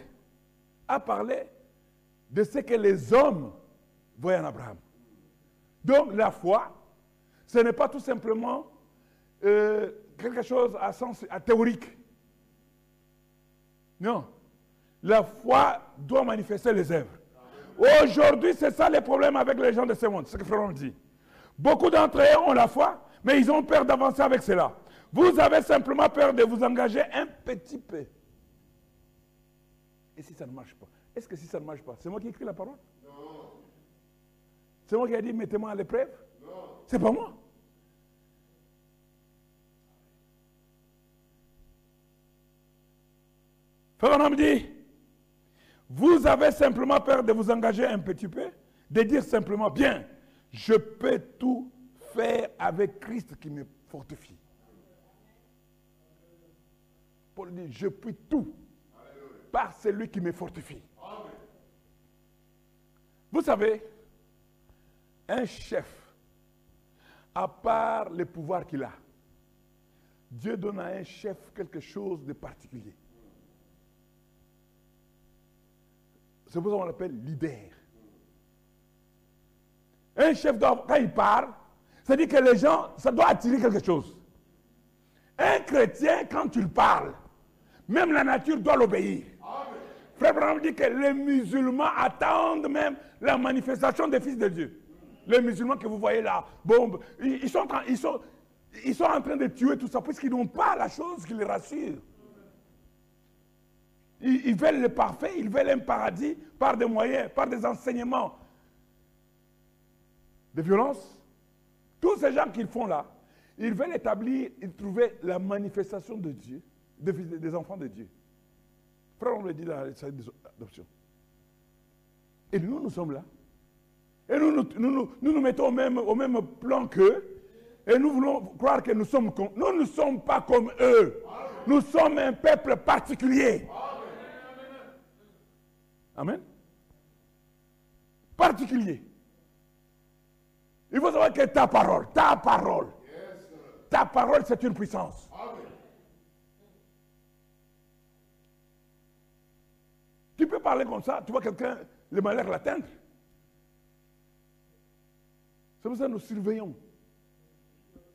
a parlé de ce que les hommes voyaient en Abraham. Donc la foi, ce n'est pas tout simplement euh, quelque chose à sens théorique. Non. La foi doit manifester les œuvres. Aujourd'hui, c'est ça le problème avec les gens de ce monde, ce que Frère dit. Beaucoup d'entre eux ont la foi, mais ils ont peur d'avancer avec cela. Vous avez simplement peur de vous engager un petit peu. Et si ça ne marche pas? Est-ce que si ça ne marche pas, c'est moi qui écris la parole? Non. C'est moi qui ai dit mettez-moi à l'épreuve. C'est pas moi. Frère homme dit, vous avez simplement peur de vous engager un petit peu, de dire simplement, bien, je peux tout faire avec Christ qui me fortifie. Paul dit, je puis tout par celui qui me fortifie. Vous savez, un chef, à part le pouvoir qu'il a, Dieu donne à un chef quelque chose de particulier. C'est pour ça qu'on l'appelle leader. Un chef, quand il parle, ça dit que les gens, ça doit attirer quelque chose. Un chrétien, quand tu parles, même la nature doit l'obéir. Frère Branham dit que les musulmans attendent même la manifestation des fils de Dieu. Les musulmans que vous voyez là, bombe, ils sont, ils sont, ils sont en train de tuer tout ça, puisqu'ils n'ont pas la chose qui les rassure. Ils, veulent le parfait, ils veulent un paradis par des moyens, par des enseignements de violence. Tous ces gens qu'ils font là, ils veulent établir, ils trouver la manifestation de Dieu, des, des enfants de Dieu. Frère, on le dit dans la d'adoption. Et nous, nous sommes là. Et nous nous, nous, nous, mettons au même, au même plan qu'eux. Et nous voulons croire que nous sommes comme... Nous ne sommes pas comme eux. Nous sommes un peuple particulier. Amen. Particulier. Il faut savoir que ta parole, ta parole, ta parole, c'est une puissance. Tu peux parler comme ça, tu vois quelqu'un, le malheur l'atteindre. C'est pour ça que nous surveillons.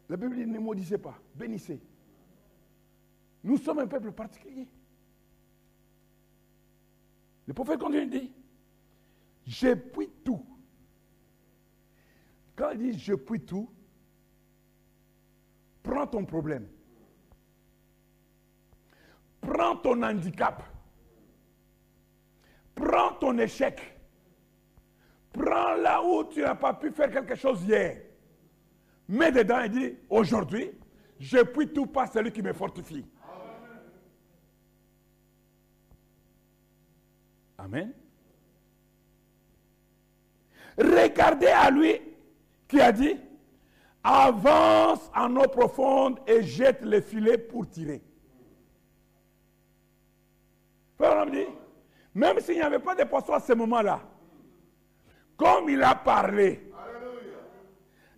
La Bible dit ne maudissez pas, bénissez. Nous sommes un peuple particulier. Le prophète continue dit, je puis tout. Quand il dit je puis tout, prends ton problème. Prends ton handicap. Prends ton échec. Prends là où tu n'as pas pu faire quelque chose hier. Mets dedans et dis, aujourd'hui, je puis tout par celui qui me fortifie. Amen. Regardez à lui qui a dit, avance en eau profonde et jette les filets pour tirer. Même s'il n'y avait pas de poisson à ce moment-là, comme il a parlé,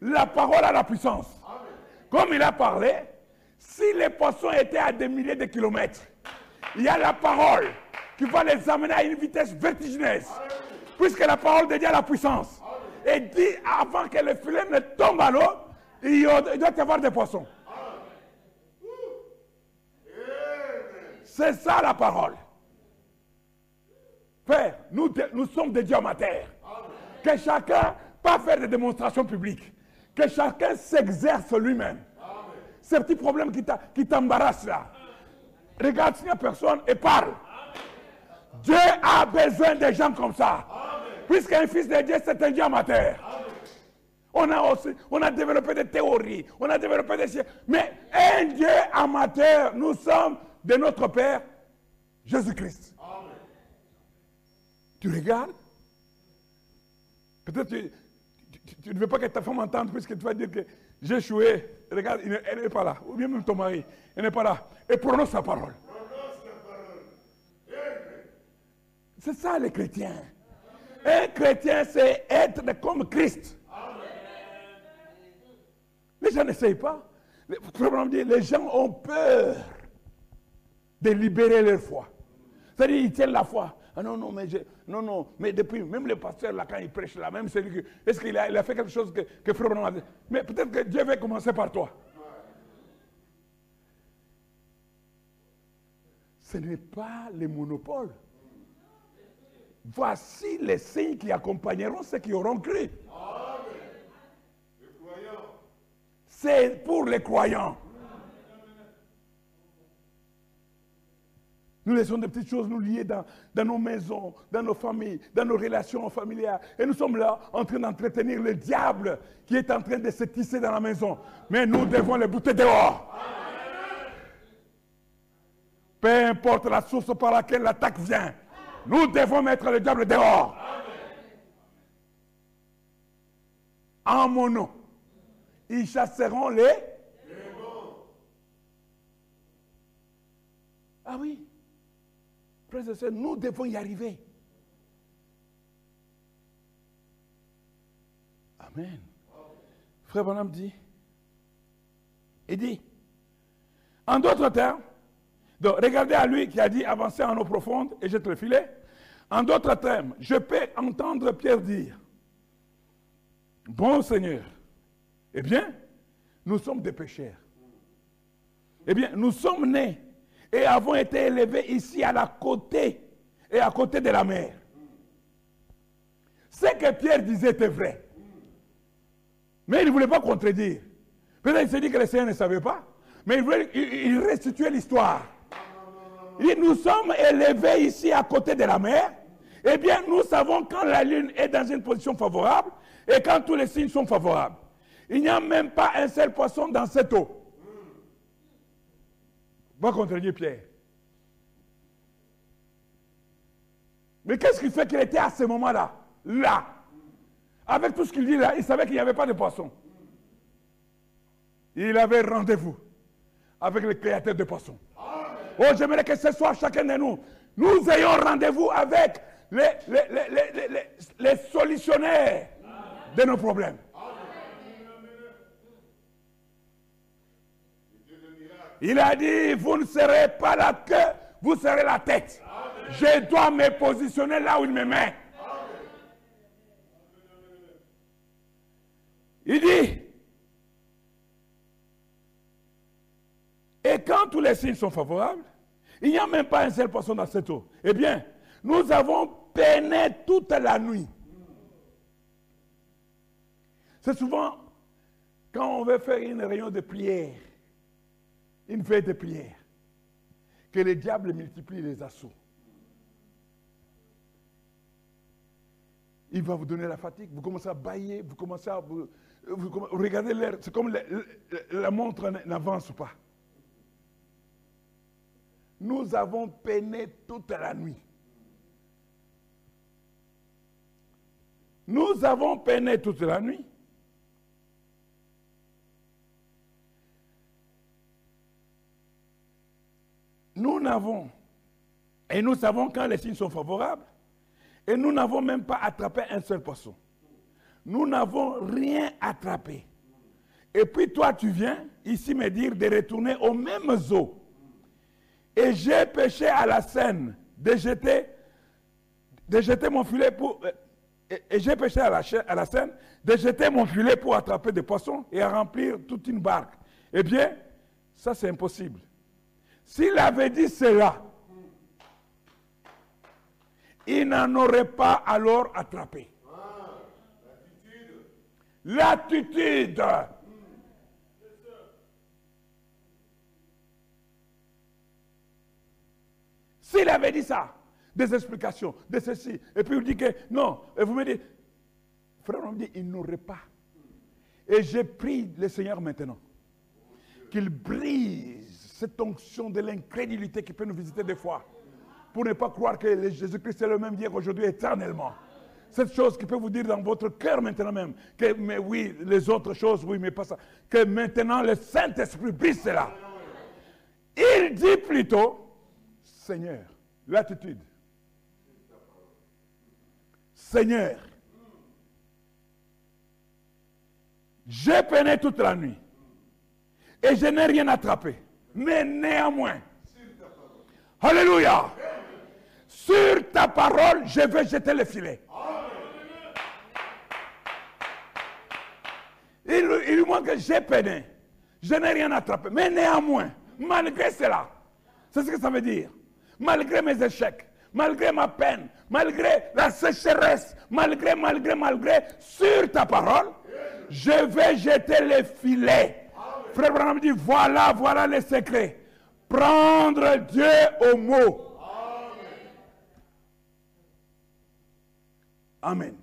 la parole a la puissance. Comme il a parlé, si les poissons étaient à des milliers de kilomètres, il y a la parole qui va les amener à une vitesse vertigineuse. Puisque la parole de Dieu a la puissance. Et dit avant que le filet ne tombe à l'eau, il doit y avoir des poissons. C'est ça la parole. Père, nous, sommes des dieux amateurs. Que chacun, pas faire des démonstrations publiques, que chacun s'exerce lui-même. Ces petits problèmes qui t'embarrassent là. Regarde s'il n'y a personne et parle. Dieu a besoin de gens comme ça. Puisqu'un fils de Dieu, c'est un Dieu amateur. On a aussi, on a développé des théories, on a développé des... Mais un Dieu amateur, nous sommes de notre Père, Jésus-Christ. Tu regardes? Peut-être que tu, ne veux pas que ta femme entende puisque tu vas dire que j'ai échoué. Regarde, elle n'est pas là. Ou bien même ton mari, elle n'est pas là. Et prononce sa parole. C'est ça les chrétiens. Un chrétien, c'est être comme Christ. Les gens n'essayent pas. Les, les gens ont peur de libérer leur foi. C'est-à-dire, ils tiennent la foi. Ah non, non, mais non, non, mais depuis, même le pasteur là, quand il prêche là, même celui que, est-ce qu'il a, il a fait quelque chose que, que Frère a dit Mais peut-être que Dieu va commencer par toi. Ce n'est pas le monopole. Voici les signes qui accompagneront ceux qui auront cru. C'est pour les croyants. Nous laissons des petites choses nous lier dans, dans, nos maisons, dans nos familles, dans nos relations familiales. Et nous sommes là en train d'entretenir le diable qui est en train de se tisser dans la maison. Mais nous devons les bouter dehors. Peu importe la source par laquelle l'attaque vient, nous devons mettre le diable dehors. En mon nom, ils chasseront les... Ah oui nous devons y arriver. Amen. Frère Bonhomme dit, il dit, en d'autres termes, donc regardez à lui qui a dit avancer en eau profonde et jette le filet. En d'autres termes, je peux entendre Pierre dire, bon Seigneur, eh bien, nous sommes des pécheurs. Eh bien, nous sommes nés et avons été élevés ici à la côté et à côté de la mer. Ce que Pierre disait était vrai. Mais il ne voulait pas contredire. Peut-être qu'il s'est dit que les Seigneur ne savaient pas. Mais il voulait il, restituer l'histoire. Et nous sommes élevés ici à côté de la mer. Eh bien, nous savons quand la lune est dans une position favorable et quand tous les signes sont favorables. Il n'y a même pas un seul poisson dans cette eau. Va contredire Pierre. Mais qu'est-ce qui fait qu'il était à ce moment-là Là? Avec tout ce qu'il dit là, il savait qu'il n'y avait pas de poisson. Il avait rendez-vous avec le créateur de poissons. Oh, j'aimerais que ce soit chacun de nous. Nous ayons rendez-vous avec les, les, solutionnaires de nos problèmes. Il a dit, vous ne serez pas la queue, vous serez la tête. Je dois me positionner là où il me met. Il dit, et quand tous les signes sont favorables, il n'y a même pas un seul poisson dans cette eau. Eh bien, nous avons peiné toute la nuit. C'est souvent quand on veut faire une réunion de prière, une fête de prière, que le diable multiplie les assauts. Il va vous donner la fatigue, vous commencez à bailler, vous commencez à... Vous, regardez l'air, c'est comme la montre n'avance pas. Nous avons peiné toute la nuit. Nous avons peiné toute la nuit. Nous n'avons, et nous savons quand les signes sont favorables, et nous n'avons même pas attrapé un seul poisson. Nous n'avons rien attrapé. Et puis toi, tu viens ici me dire de retourner aux mêmes eaux et j'ai péché à la Seine de jeter, de jeter mon filet pour... Euh, et, j'ai péché à la, à la Seine de jeter mon filet pour attraper des poissons et à remplir toute une barque. Eh bien, ça c'est impossible. S'il avait dit cela, il n'en aurait pas alors attrapé. L'attitude. S'il avait dit ça, des explications, de ceci, et puis il dit que non, et vous me dites, frère, on me dit, il n'aurait pas. Et j'ai pris le Seigneur maintenant, qu'il brise cette onction de l'incrédulité qui peut nous visiter des fois, pour ne pas croire que Jésus-Christ est le même hier, aujourd'hui, éternellement. Cette chose qui peut vous dire dans votre cœur maintenant même, que mais oui, les autres choses, oui, mais pas ça, que maintenant le Saint-Esprit brise cela. Il dit plutôt, Seigneur, l'attitude. Seigneur, j'ai peiné toute la nuit et je n'ai rien attrapé. Mais néanmoins, Alléluia, sur ta parole, je vais jeter le filet. Il, il manque que j'ai peiné. Je n'ai rien attrapé. Mais néanmoins, malgré cela, c'est ce que ça veut dire malgré mes échecs, malgré ma peine, malgré la sécheresse, malgré, malgré, malgré, sur ta parole, je vais jeter les filets. Frère Branham dit, voilà, voilà les secrets. Prendre Dieu au mot. Amen.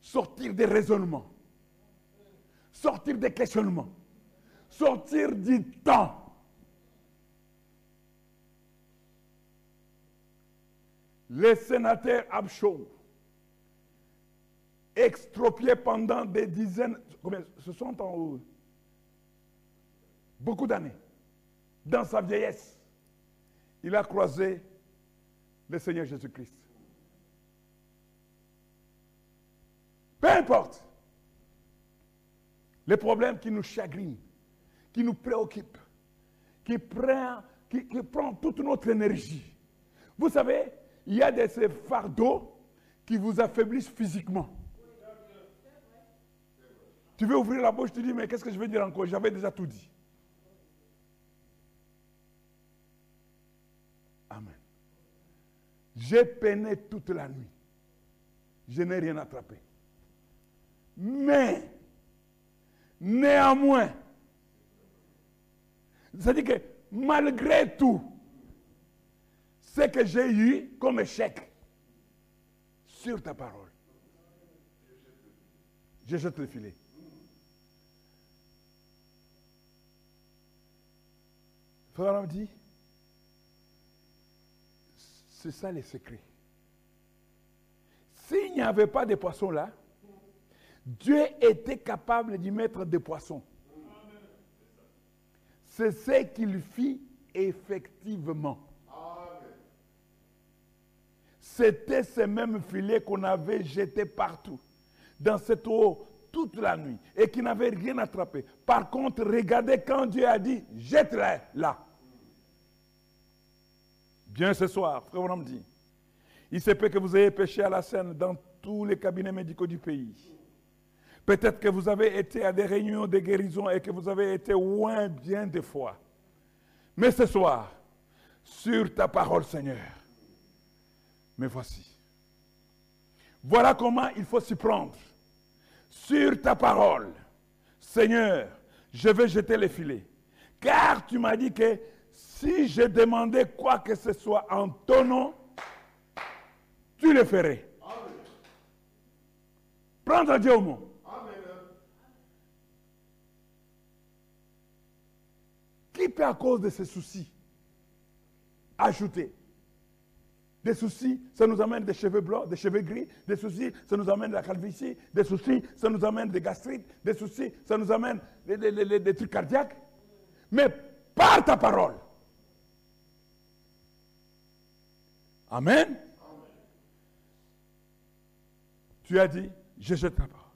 Sortir des raisonnements. Sortir des questionnements. Sortir du temps le sénateur Abchaud, extropié pendant des dizaines, combien, ce sont en beaucoup d'années, dans sa vieillesse, il a croisé le Seigneur Jésus-Christ. Peu importe les problèmes qui nous chagrinent, qui nous préoccupent, qui prend toute notre énergie. Vous savez, il y a des fardeaux qui vous affaiblissent physiquement. Tu veux ouvrir la bouche, tu dis, mais qu'est-ce que je vais dire encore? J'avais déjà tout dit. Amen. J'ai peiné toute la nuit. Je n'ai rien attrapé. Mais, néanmoins, c'est-à-dire que malgré tout, ce que j'ai eu comme échec sur ta parole. Je jette le filet. Frère dit, c'est ça les secrets. S'il n'y avait pas de poissons là, Dieu était capable d'y mettre des poissons. C'est ce qu'il fit effectivement. C'était ces mêmes filets qu'on avait jetés partout, dans cette eau, toute la nuit, et qui n'avaient rien attrapé. Par contre, regardez quand Dieu a dit, jette-les là. Bien ce soir, frère me dit, il se peut que vous ayez péché à la scène dans tous les cabinets médicaux du pays. Peut-être que vous avez été à des réunions de guérison et que vous avez été loin bien des fois. Mais ce soir, sur ta parole, Seigneur, me voici. Voilà comment il faut s'y prendre. Sur ta parole, Seigneur, je vais jeter les filets. Car tu m'as dit que si je demandais quoi que ce soit en ton nom, tu le ferais. Prends Dieu au mot. Qui peut à cause de ces soucis ajouter? Des soucis, ça nous amène des cheveux blancs, des cheveux gris. Des soucis, ça nous amène de la calvitie. Des soucis, ça nous amène des gastrites. Des soucis, ça nous amène des, trucs cardiaques. Mais par ta parole. Amen. Tu as dit, je jette ta parole.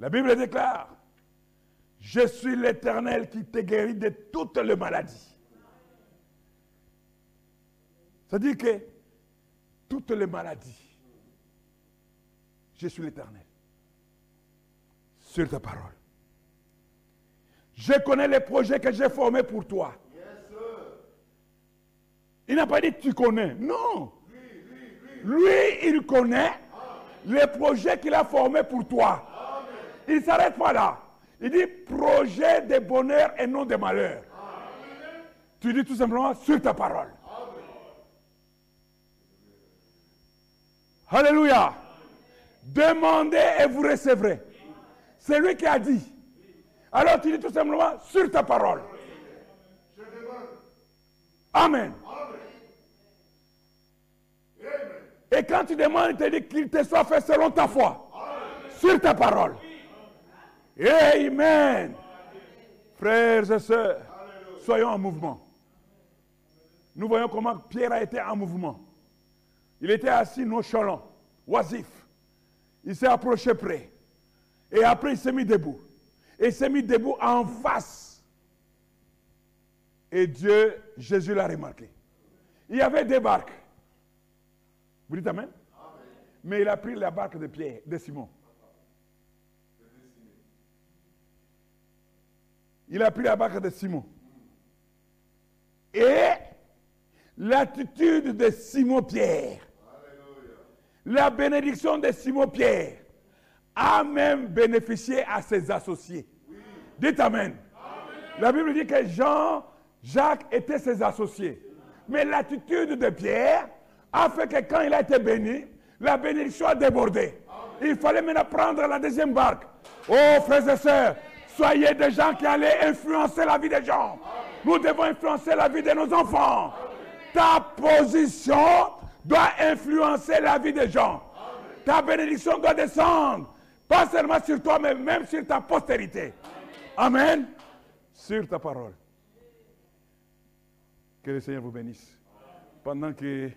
La Bible déclare, je suis l'Éternel qui te guérit de toutes les maladies. C'est-à-dire que toutes les maladies, je suis l'Éternel. Sur ta parole. Je connais les projets que j'ai formés pour toi. Il n'a pas dit tu connais. Non. Lui, il connaît les projets qu'il a formés pour toi. Il ne s'arrête pas là. Il dit projet de bonheur et non de malheur. Tu dis tout simplement sur ta parole. Alléluia. Demandez et vous recevrez. C'est lui qui a dit. Alors tu dis tout simplement sur ta parole. Amen. Et quand tu demandes, il te dit qu'il te soit fait selon ta foi. Sur ta parole. Amen. Frères et sœurs, soyons en mouvement. Nous voyons comment Pierre a été en mouvement. Il était assis nonchalant, oisif. Il s'est approché près. Et après, il s'est mis debout. Et il s'est mis debout en face. Et Dieu, Jésus l'a remarqué. Il y avait des barques. Vous dites Amen? Mais il a pris la barque de Pierre, de Simon. Il a pris la barque de Simon. Et l'attitude de Simon-Pierre, la bénédiction de Simon-Pierre a même bénéficié à ses associés. Dites Amen. La Bible dit que Jean, Jacques étaient ses associés. Mais l'attitude de Pierre a fait que quand il a été béni, la bénédiction a débordé. Il fallait maintenant prendre la deuxième barque. Oh, frères et sœurs, soyez des gens qui allaient influencer la vie des gens. Nous devons influencer la vie de nos enfants. Ta position doit influencer la vie des gens. Ta bénédiction doit descendre. Pas seulement sur toi, mais même sur ta postérité. Amen. Sur ta parole. Que le Seigneur vous bénisse. Pendant que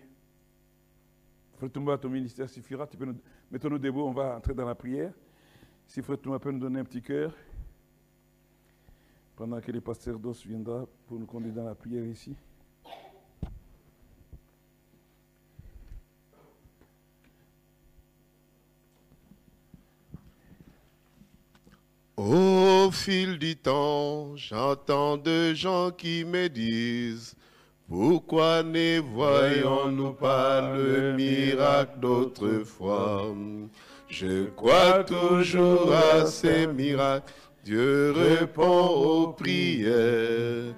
Frère Toumba, ton ministère suffira, tu peux nous... mettons-nous debout, on va entrer dans la prière. Si Frère Toumba peut nous donner un petit cœur, pendant que le pasteur Dos viendra pour nous conduire dans la prière ici. Au fil du temps, j'entends de gens qui me disent, pourquoi ne voyons-nous pas le miracle d'autrefois? Je crois toujours à ces miracles, Dieu répond aux prières.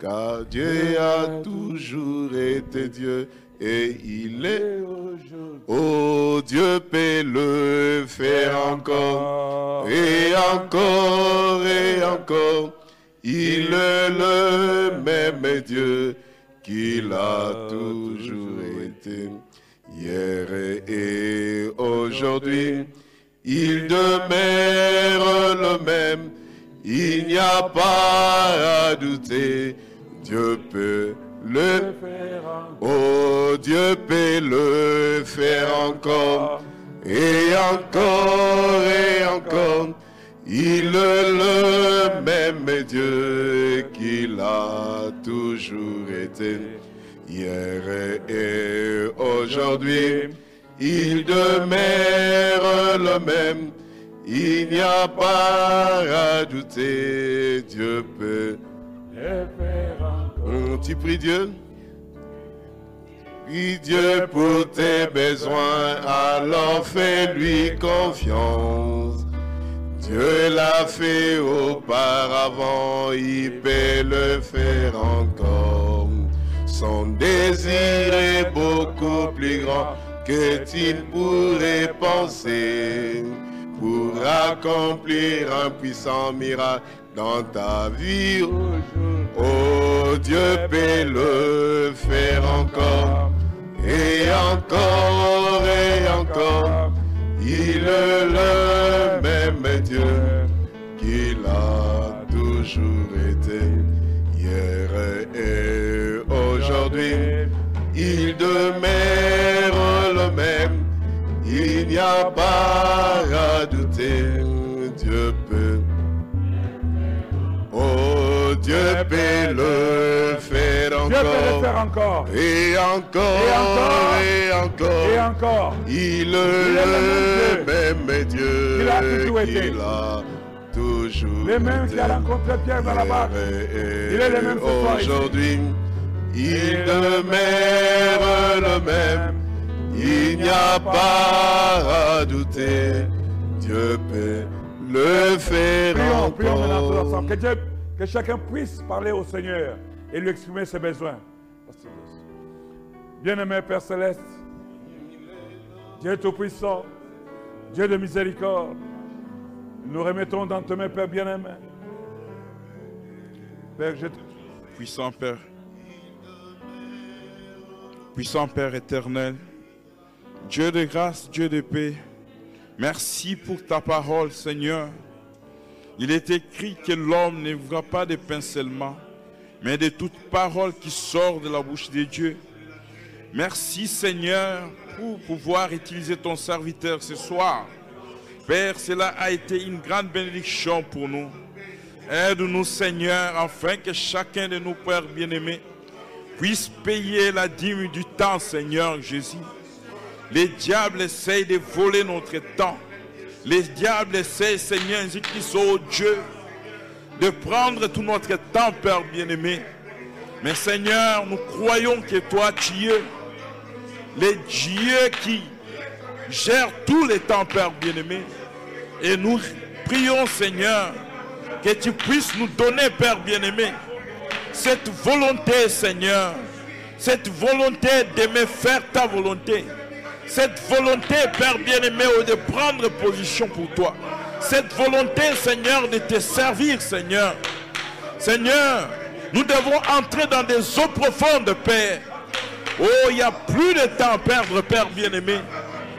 car Dieu a toujours été Dieu et il est Oh Dieu peut le faire encore et encore et encore. Il est le même Dieu qu'il a toujours été. Hier et aujourd'hui, il demeure le même. Il n'y a pas à douter. Dieu peut le faire Oh Dieu peut le faire encore et encore et encore. Il est le même Dieu qu'il a été. Hier et aujourd'hui, il demeure le même. Il n'y a pas à douter, Dieu peut encore. Tu pries Dieu Prie Dieu pour tes besoins, alors fais-lui confiance. Dieu l'a fait auparavant, il peut le faire encore. Son désir est beaucoup plus grand que tu pourrais penser pour accomplir un puissant miracle dans ta vie. Oh Dieu peut le faire encore et encore et encore. Il est le même Dieu qu'il a toujours été hier et aujourd'hui. Il demeure le même. Il n'y a pas à douter. Dieu Dieu peut le faire encore. Le faire encore. Et encore, et encore, Et encore. Il est le même Dieu Il a toujours été. toujours Les mêmes été. qui a rencontré Pierre dans la barque. Il est le même. Aujourd'hui, il demeure le même. Il n'y a pas à douter. Dieu peut le faire encore. ensemble. Que, Dieu- que chacun puisse parler au Seigneur et lui exprimer ses besoins. Bien-aimé Père Céleste, Dieu Tout-Puissant, Dieu de miséricorde, nous remettons dans tes mains, Père bien-aimé. Père, je Puissant Père, puissant Père éternel, Dieu de grâce, Dieu de paix, merci pour ta parole, Seigneur. Il est écrit que l'homme ne vivra pas de pain mais de toute parole qui sort de la bouche de Dieu. Merci, Seigneur, pour pouvoir utiliser ton serviteur ce soir. Père, cela a été une grande bénédiction pour nous. Aide-nous, Seigneur, afin que chacun de nous, Père bien-aimés, puisse payer la dîme du temps, Seigneur Jésus. Les diables essayent de voler notre temps. Les diables essayent, Seigneur Jésus-Christ, oh Dieu, de prendre tout notre temps, Père bien-aimé. Mais Seigneur, nous croyons que toi, tu es le Dieu qui gère tous les temps, Père bien-aimé. Et nous prions, Seigneur, que tu puisses nous donner, Père bien-aimé, cette volonté, Seigneur, cette volonté d'aimer faire ta volonté, cette volonté, Père bien-aimé, de prendre position pour toi, cette volonté, Seigneur, de te servir, Seigneur. Seigneur, nous devons entrer dans des eaux profondes, Père. Oh, il n'y a plus de temps à perdre, Père bien-aimé.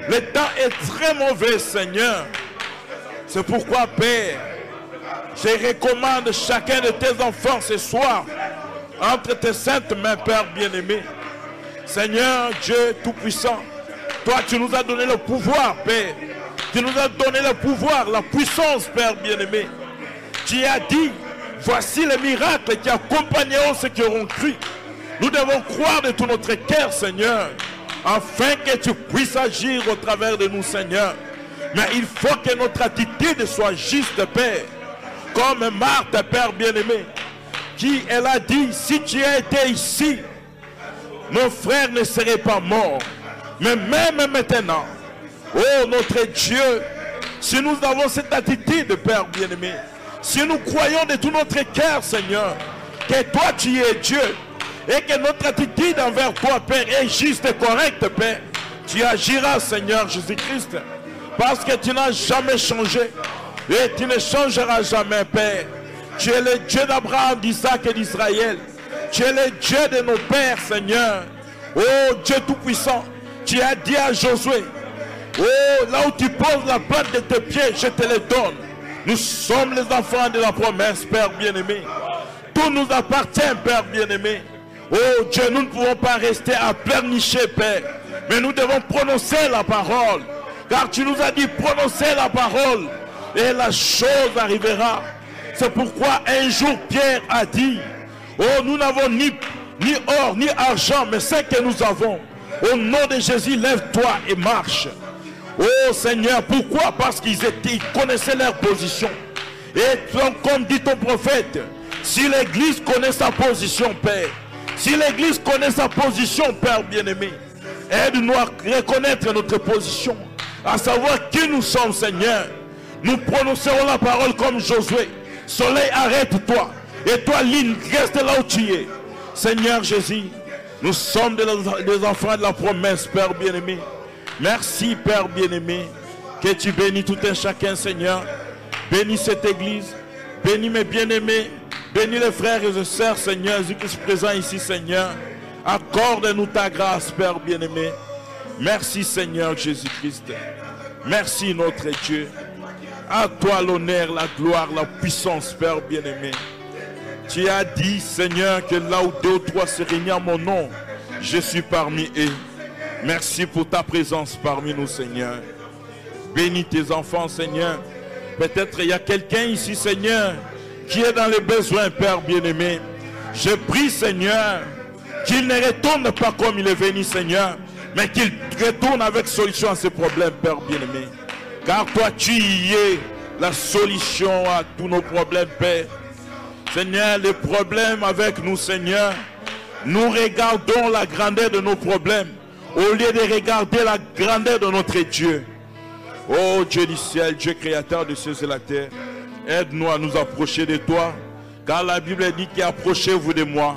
Le temps est très mauvais, Seigneur. C'est pourquoi, Père, je recommande chacun de tes enfants ce soir entre tes saintes mains, Père bien-aimé. Seigneur Dieu Tout-Puissant, toi tu nous as donné le pouvoir, Père. Tu nous as donné le pouvoir, la puissance, Père bien-aimé. Tu as dit, voici les miracles qui accompagneront ceux qui auront cru. Nous devons croire de tout notre cœur, Seigneur, afin que tu puisses agir au travers de nous, Seigneur. Mais il faut que notre attitude soit juste, Père. Comme Marthe, Père bien-aimé, qui elle a dit, si tu été ici, nos frères ne seraient pas morts. Mais même maintenant, oh notre Dieu, si nous avons cette attitude, Père bien-aimé, si nous croyons de tout notre cœur, Seigneur, que toi tu es Dieu et que notre attitude envers toi, Père, est juste et correcte, Père, tu agiras, Seigneur Jésus-Christ, parce que tu n'as jamais changé et tu ne changeras jamais, Père. Tu es le Dieu d'Abraham, d'Isaac et d'Israël. Tu es le Dieu de nos pères, Seigneur. Oh Dieu Tout-Puissant, tu as dit à Josué, oh là où tu poses la plate de tes pieds, je te le donne. Nous sommes les enfants de la promesse, Père bien-aimé. Tout nous appartient, Père bien-aimé. Oh Dieu, nous ne pouvons pas rester à pleurnicher, Père. Mais nous devons prononcer la parole. Car tu nous as dit prononcer la parole. Et la chose arrivera. C'est pourquoi un jour Pierre a dit, oh nous n'avons ni, ni or ni argent, mais ce que nous avons. Au nom de Jésus, lève-toi et marche. Oh Seigneur, pourquoi? Parce qu'ils étaient, connaissaient leur position. Et comme dit ton prophète, si l'Église connaît sa position, Père, si l'Église connaît sa position, Père bien-aimé, aide-nous à reconnaître notre position, à savoir qui nous sommes, Seigneur. Nous prononcerons la parole comme Josué. Soleil, arrête-toi. Et toi, ligne, reste là où tu es. Seigneur Jésus, nous sommes des enfants de la promesse, Père bien-aimé. Merci, Père bien-aimé, que tu bénis tout un chacun, Seigneur. Bénis cette église. Bénis mes bien-aimés. Bénis les frères et les sœurs, Seigneur, Jésus-Christ présent ici, Seigneur. Accorde-nous ta grâce, Père bien-aimé. Merci, Seigneur Jésus-Christ. Merci, notre Dieu. À toi l'honneur, la gloire, la puissance, Père bien-aimé. Tu as dit, Seigneur, que là où deux ou trois se réunissent en mon nom, je suis parmi eux. Merci pour ta présence parmi nous, Seigneur. Bénis tes enfants, Seigneur. Peut-être il y a quelqu'un ici, Seigneur, qui est dans les besoins, Père bien-aimé. Je prie, Seigneur, qu'il ne retourne pas comme il est venu, Seigneur, mais qu'il retourne avec solution à ses problèmes, Père bien-aimé. Car toi, tu y es la solution à tous nos problèmes, Père. Seigneur, les problèmes avec nous, Seigneur, nous regardons la grandeur de nos problèmes au lieu de regarder la grandeur de notre Dieu. Oh Dieu du ciel, Dieu créateur de cieux et la terre, aide-nous à nous approcher de toi, car la Bible dit qu'approchez-vous de moi,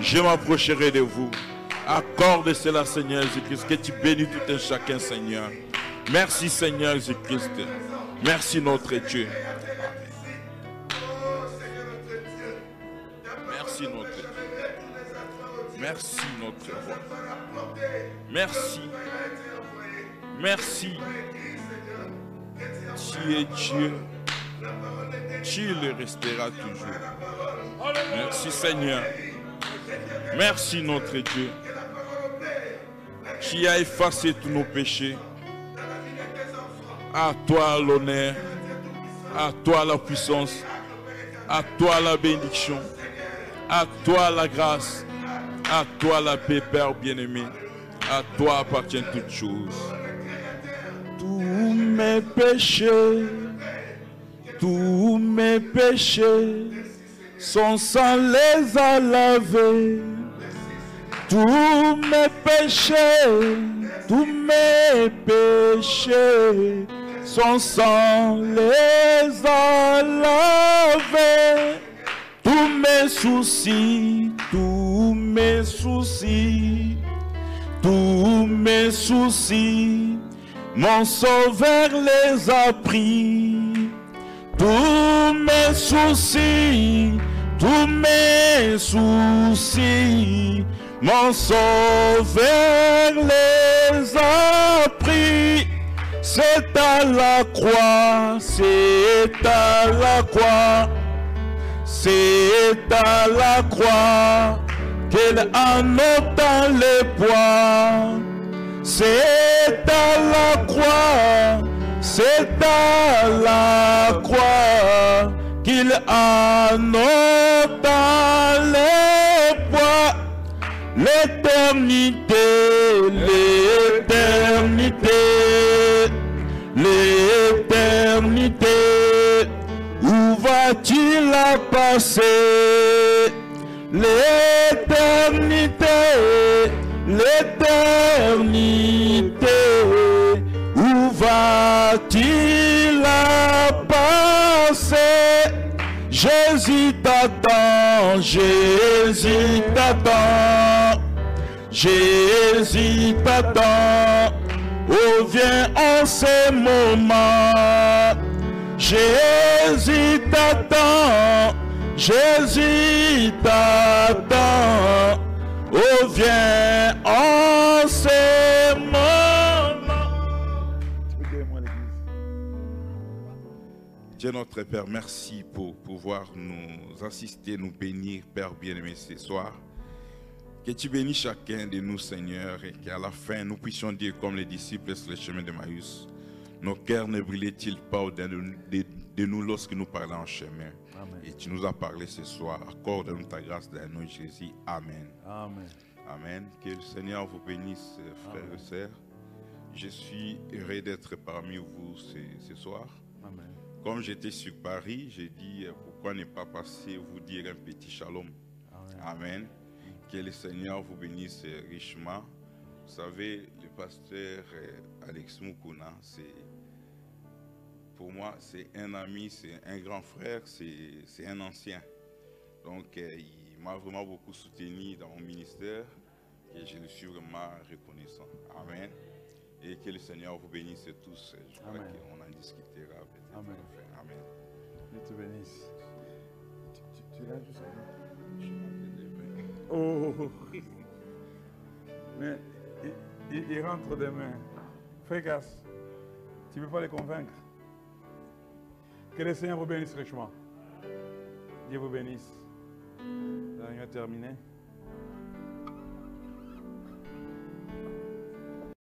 je m'approcherai de vous. Accorde cela, Seigneur Jésus-Christ, que tu bénis tout un chacun, Seigneur. Merci, Seigneur Jésus-Christ. Merci, notre Dieu. Merci, notre roi. Merci. Merci. Tu es Dieu. Tu le resteras toujours. Merci Seigneur. Merci notre Dieu. Tu as effacé tous nos péchés. À toi l'honneur. À toi la puissance. À toi la bénédiction. À toi la grâce. À toi la paix, Père bien-aimé. À toi appartiennent toutes choses. Tous mes péchés, tous mes péchés sont sans les à laver. Tous mes péchés, tous mes péchés sont sans les à laver. Tous mes soucis, tous mes soucis, tous mes soucis, mon sauveur les a pris. Tous mes soucis, tous mes soucis, mon sauveur les a pris. C'est à la croix, c'est à la croix. C'est à la croix qu'il en ôta les poids. C'est à la croix, c'est à la croix qu'il en ôta les poids. L'éternité, l'éternité, l'éternité. Où va-t-il la passer? L'éternité, l'éternité. Où va-t-il la passer Jésus t'a t'attend, Jésus t'attend, Jésus t'attend. Oh, viens en ce moment. Jésus t'attend, Jésus t'attend. Oh, viens en ce moment. Dieu notre Père, merci pour pouvoir nous assister, nous bénir, Père bien-aimé, ce soir. Que tu bénisses chacun de nous, Seigneur, et qu'à la fin, nous puissions dire comme les disciples sur le chemin de Maïs, nos cœurs ne brillaient-ils pas au-dedans de, de, nous lorsque nous parlons en chemin? Et tu nous as parlé ce soir. Accorde-nous ta grâce dans nous, Jésus. Amen. Amen. Amen. Que le Seigneur vous bénisse, frères et sœurs. Je suis heureux d'être parmi vous ce, ce soir. Amen. Comme j'étais sur Paris, j'ai dit pourquoi ne pas passer vous dire un petit shalom. Amen. Que le Seigneur vous bénisse richement. Vous savez, le pasteur euh, Alex Mukuna, c'est pour moi, c'est un ami, c'est un grand frère, c'est un ancien. Donc, euh, il m'a vraiment beaucoup soutenu dans mon ministère et je le suis vraiment reconnaissant. Amen. Et que le Seigneur vous bénisse tous. Je crois qu'on en discutera peut-être. Amen. Amen. Dieu te bénisse. Tu, l'as juste Oh Mais il, il, rentre demain. Gaffe. Tu ne peux pas les convaincre. Que le Seigneur vous bénisse richement. Dieu vous bénisse. La réunion est terminée.